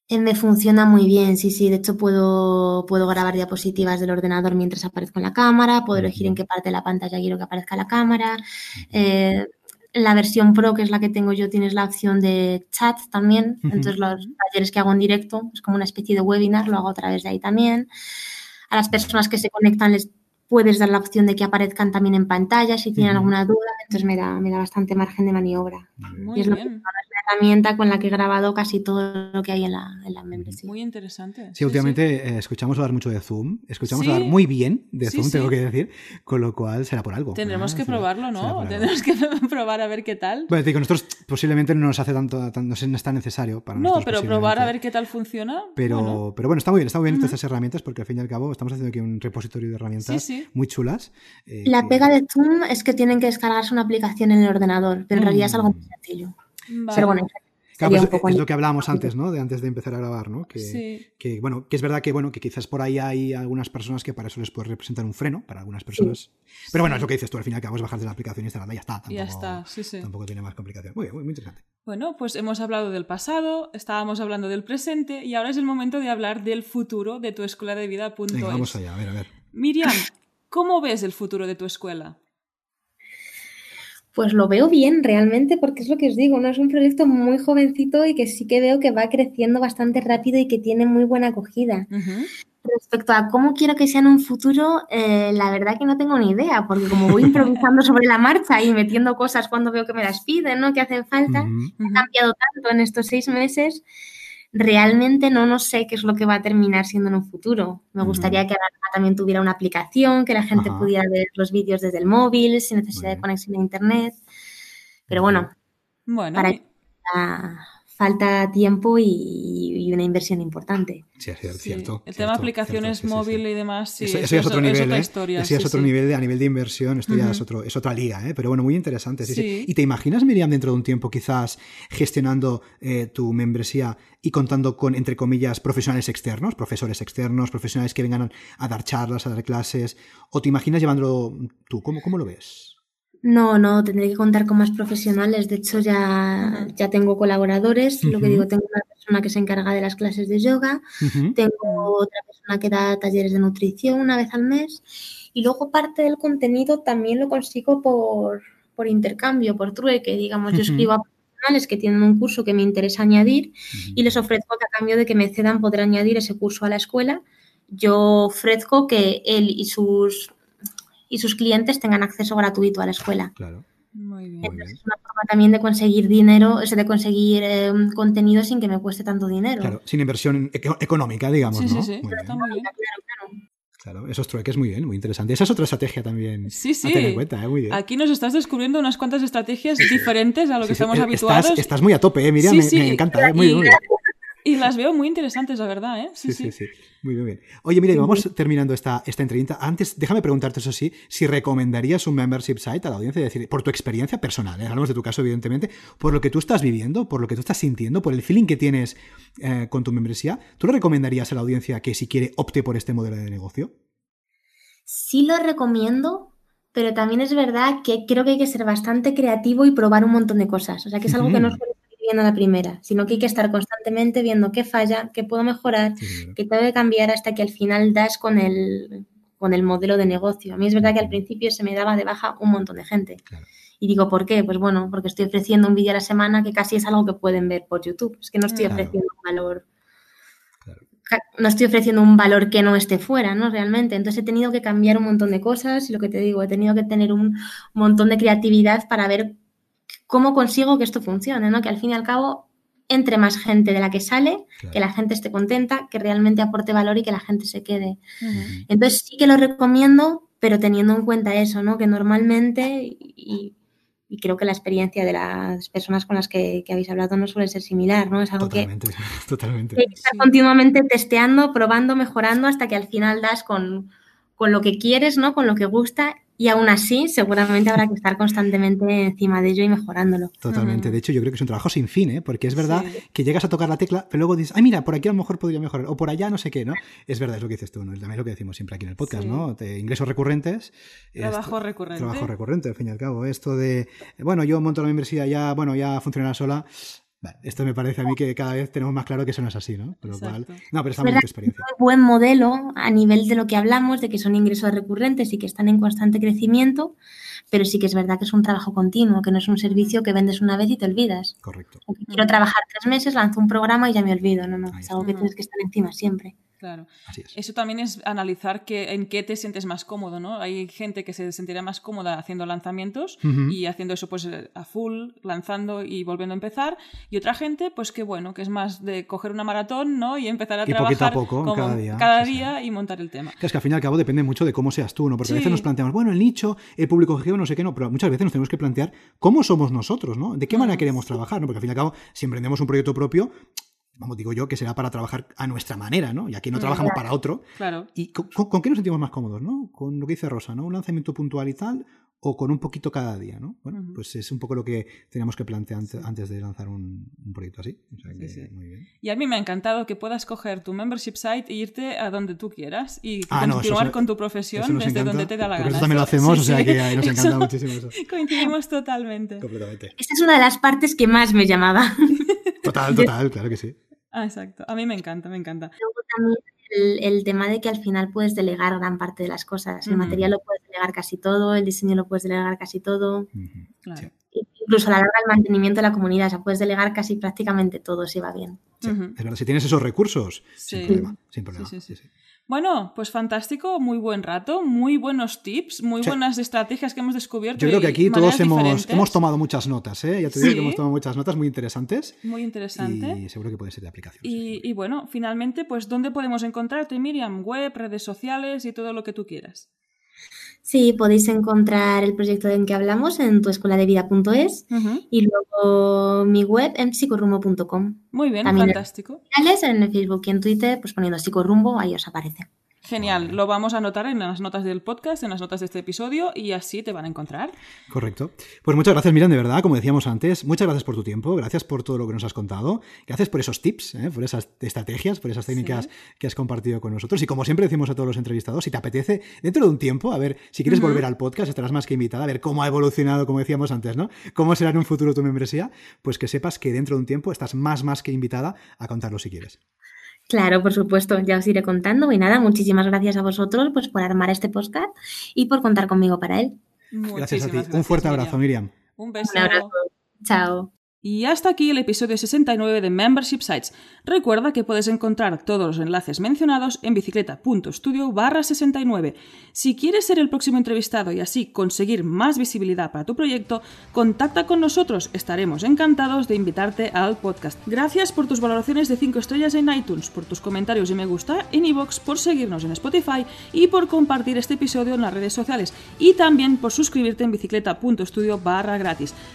Eh, me funciona muy bien, sí, sí. De hecho, puedo, puedo grabar diapositivas del ordenador mientras aparezco en la cámara, puedo elegir en qué parte de la pantalla quiero que aparezca la cámara. Eh, la versión Pro, que es la que tengo yo, tienes la opción de chat también. Entonces, los talleres que hago en directo, es como una especie de webinar, lo hago a través de ahí también. A las personas que se conectan les puedes dar la opción de que aparezcan también en pantalla si tienen alguna duda. Entonces, me da, me da bastante margen de maniobra. y es lo que herramienta con la que he grabado casi todo lo que hay en la, en la membresía. Muy interesante. Sí, últimamente eh, escuchamos hablar mucho de Zoom, escuchamos hablar muy bien de Zoom, tengo que decir, con lo cual será por algo. Tendremos que probarlo, ¿no? Tendremos que probar a ver qué tal. Bueno, digo, nosotros posiblemente no nos hace tanto, no es tan necesario para nosotros. No, pero probar a ver qué tal funciona. Pero bueno, pero bueno está muy bien, está muy bien estas herramientas porque al fin y al cabo estamos haciendo aquí un repositorio de herramientas muy chulas. Eh, la pega de Zoom es que tienen que descargarse una aplicación en el ordenador, pero en realidad es algo muy sencillo. Pero bueno, es, lo que hablábamos antes, ¿no? De antes de empezar a grabar, ¿no? Que, que, bueno, que es verdad que bueno, que quizás por ahí hay algunas personas que para eso les puede representar un freno, para algunas personas. Pero bueno, es lo que dices tú, al final que vamos a bajar de la aplicación y instalarla y ya está. Tampoco, ya está, sí, sí. Tampoco tiene más complicación. Muy, muy, muy interesante. Bueno, pues hemos hablado del pasado, estábamos hablando del presente y ahora es el momento de hablar del futuro de tu escuela de vida. Venga, vamos allá, a ver, a ver. Miriam, ¿cómo ves el futuro de tu escuela? Pues lo veo bien realmente porque es lo que os digo, ¿no? Es un proyecto muy jovencito y que sí que veo que va creciendo bastante rápido y que tiene muy buena acogida. Respecto a cómo quiero que sea en un futuro, eh, la verdad que no tengo ni idea, porque como voy improvisando sobre la marcha y metiendo cosas cuando veo que me las piden, ¿no? Que hacen falta, ha cambiado tanto en estos seis meses realmente no, no sé qué es lo que va a terminar siendo en un futuro. Me gustaría que Alarma también tuviera una aplicación, que la gente pudiera ver los vídeos desde el móvil sin necesidad de conexión a internet. Pero bueno, bueno para que falta tiempo y, una inversión importante. Sí, es cierto. El tema de aplicaciones móvil y demás, sí, eso, ya es otro nivel, ¿eh? historia. Eso ya es otro nivel de, a nivel de inversión, esto ya es, otro, es otra liga, ¿eh? pero bueno, muy interesante. ¿Y te imaginas, Miriam, dentro de un tiempo quizás gestionando eh, tu membresía y contando con, entre comillas, profesionales externos, profesores externos, profesionales que vengan a dar charlas, a dar clases, o te imaginas llevándolo tú? ¿Cómo, cómo lo ves? No, no, tendré que contar con más profesionales. De hecho, ya, ya tengo colaboradores. Lo que digo, tengo una persona que se encarga de las clases de yoga, tengo otra persona que da talleres de nutrición una vez al mes. Y luego parte del contenido también lo consigo por, por intercambio, por trueque. Digamos, yo escribo a profesionales que tienen un curso que me interesa añadir y les ofrezco que a cambio de que me cedan poder añadir ese curso a la escuela, yo ofrezco que él y sus y sus clientes tengan acceso gratuito a la escuela. Claro. Muy bien. es una forma también de conseguir dinero, de conseguir eh, contenido sin que me cueste tanto dinero. Claro, sin inversión económica, digamos. Sí, ¿no? sí, sí. Está muy bien. Claro, esos trueques muy bien, muy interesante. Esa es otra estrategia también. Sí, sí. A tener en cuenta, ¿eh? muy bien. Aquí nos estás descubriendo unas cuantas estrategias diferentes a lo que estamos habituados. Estás, muy a tope, ¿eh? Miriam, me, encanta, ¿eh? muy, bien. Y las veo muy interesantes, la verdad, ¿eh? Sí, sí, sí. Muy bien. Oye, mire, vamos terminando esta, esta entrevista. Antes, déjame preguntarte eso sí, si recomendarías un membership site a la audiencia, decir, por tu experiencia personal, ¿eh? hablamos de tu caso, evidentemente, por lo que tú estás viviendo, por lo que tú estás sintiendo, por el feeling que tienes eh, con tu membresía, ¿tú le recomendarías a la audiencia que si quiere opte por este modelo de negocio? Sí lo recomiendo, pero también es verdad que creo que hay que ser bastante creativo y probar un montón de cosas. O sea, que es algo que no suele viendo la primera, sino que hay que estar constantemente viendo qué falla, qué puedo mejorar, qué tengo que cambiar hasta que al final das con el, con el modelo de negocio. A mí es verdad que al principio se me daba de baja un montón de gente. Y digo, ¿por qué? Pues bueno, porque estoy ofreciendo un vídeo a la semana que casi es algo que pueden ver por YouTube. Es que no estoy ofreciendo un valor. No estoy ofreciendo un valor que no esté fuera, ¿no? Realmente. Entonces he tenido que cambiar un montón de cosas y lo que te digo, he tenido que tener un montón de creatividad para ver cómo consigo que esto funcione, ¿no? Que al fin y al cabo entre más gente de la que sale, que la gente esté contenta, que realmente aporte valor y que la gente se quede. Entonces sí que lo recomiendo, pero teniendo en cuenta eso, ¿no? Que normalmente, y, creo que la experiencia de las personas con las que, habéis hablado no suele ser similar, ¿no? Es algo que, totalmente. que estar continuamente testeando, probando, mejorando hasta que al final das con, con lo que quieres, ¿no? Con lo que gusta y aún así, seguramente habrá que estar constantemente encima de ello y mejorándolo. Totalmente. De hecho, yo creo que es un trabajo sin fin, ¿eh? porque es verdad que llegas a tocar la tecla, pero luego dices, ay, mira, por aquí a lo mejor podría mejorar, o por allá no sé qué, ¿no? Es verdad, es lo que dices tú, ¿no? Es también lo que decimos siempre aquí en el podcast, ¿no? ingresos recurrentes. Trabajo recurrente. Trabajo recurrente, al fin y al cabo. Esto de, bueno, yo monto la universidad ya, bueno, ya funcionará sola esto me parece a mí que cada vez tenemos más claro que eso no es así, ¿no? Por lo cual, no, pero estamos en experiencia. Es un buen modelo a nivel de lo que hablamos, de que son ingresos recurrentes y que están en constante crecimiento, pero sí que es verdad que es un trabajo continuo, que no es un servicio que vendes una vez y te olvidas. Correcto. quiero trabajar tres meses, lanzo un programa y ya me olvido. No, no, es algo que tienes que estar encima siempre. Claro. Eso también es analizar que, en qué te sientes más cómodo, ¿no? Hay gente que se sentirá más cómoda haciendo lanzamientos y haciendo eso pues a full, lanzando y volviendo a empezar. Y otra gente, pues que bueno, que es más de coger una maratón, ¿no? Y empezar a trabajar cada día, y montar el tema. es que al fin y al cabo depende mucho de cómo seas tú, ¿no? Porque a veces nos planteamos, bueno, el nicho, el público objetivo, no sé qué, no, pero muchas veces nos tenemos que plantear cómo somos nosotros, ¿no? De qué manera queremos trabajar, ¿no? Porque al fin y al cabo, si emprendemos un proyecto propio, vamos, digo yo, que será para trabajar a nuestra manera, ¿no? Y aquí no trabajamos para otro. Claro. ¿Y con, qué nos sentimos más cómodos, no? Con lo que dice Rosa, ¿no? Un lanzamiento puntual y tal, o con un poquito cada día, ¿no? Bueno, pues es un poco lo que teníamos que plantear antes, de lanzar un, proyecto así. Muy bien. Y a mí me ha encantado que puedas coger tu membership site e irte a donde tú quieras y ah, continuar con tu profesión desde donde te da la gana. Eso también lo hacemos, o sea que nos encanta muchísimo eso. Coincidimos totalmente. Completamente. Esta es una de las partes que más me llamaba. Total, total, claro que sí. Ah, exacto. A mí me encanta, me encanta. Luego también el, tema de que al final puedes delegar gran parte de las cosas. El material lo puedes delegar casi todo, el diseño lo puedes delegar casi todo. Incluso a la larga el mantenimiento de la comunidad, o sea, puedes delegar casi prácticamente todo si va bien. si tienes esos recursos, sin problema. Sin problema. Bueno, pues fantástico, muy buen rato, muy buenos tips, muy buenas estrategias que hemos descubierto. Yo creo que aquí todos hemos, hemos, tomado muchas notas, ¿eh? Ya te digo que hemos tomado muchas notas muy interesantes. Muy interesante. Y seguro que puede ser de aplicación. Y, bueno, finalmente, pues ¿dónde podemos encontrarte, Miriam? Web, redes sociales y todo lo que tú quieras. Sí, podéis encontrar el proyecto en que hablamos en tuescueladevida.es y luego mi web en psicorrumbo.com. Muy bien, fantástico. En Facebook y en Twitter, pues poniendo psicorrumbo, ahí os aparece. Genial, lo vamos a anotar en las notas del podcast, en las notas de este episodio y así te van a encontrar. Correcto. Pues muchas gracias, Miriam, de verdad, como decíamos antes, muchas gracias por tu tiempo, gracias por todo lo que nos has contado, gracias por esos tips, ¿eh? por esas estrategias, por esas técnicas que has compartido con nosotros y como siempre decimos a todos los entrevistados, si te apetece, dentro de un tiempo, a ver, si quieres volver al podcast, estarás más que invitada a ver cómo ha evolucionado, como decíamos antes, ¿no? Cómo será en un futuro tu membresía, pues que sepas que dentro de un tiempo estás más, más que invitada a contarlo si quieres. Claro, por supuesto, ya os iré contando. Y nada, muchísimas gracias a vosotros pues, por armar este podcast y por contar conmigo para él. gracias a ti. Un fuerte abrazo, Miriam. Un beso. Un abrazo. Chao. Y hasta aquí el episodio 69 de Membership Sites. Recuerda que puedes encontrar todos los enlaces mencionados en bicicleta.studio barra 69. Si quieres ser el próximo entrevistado y así conseguir más visibilidad para tu proyecto, contacta con nosotros. Estaremos encantados de invitarte al podcast. Gracias por tus valoraciones de 5 estrellas en iTunes, por tus comentarios y me gusta en iVoox, por seguirnos en Spotify y por compartir este episodio en las redes sociales. Y también por suscribirte en bicicleta.studio barra gratis.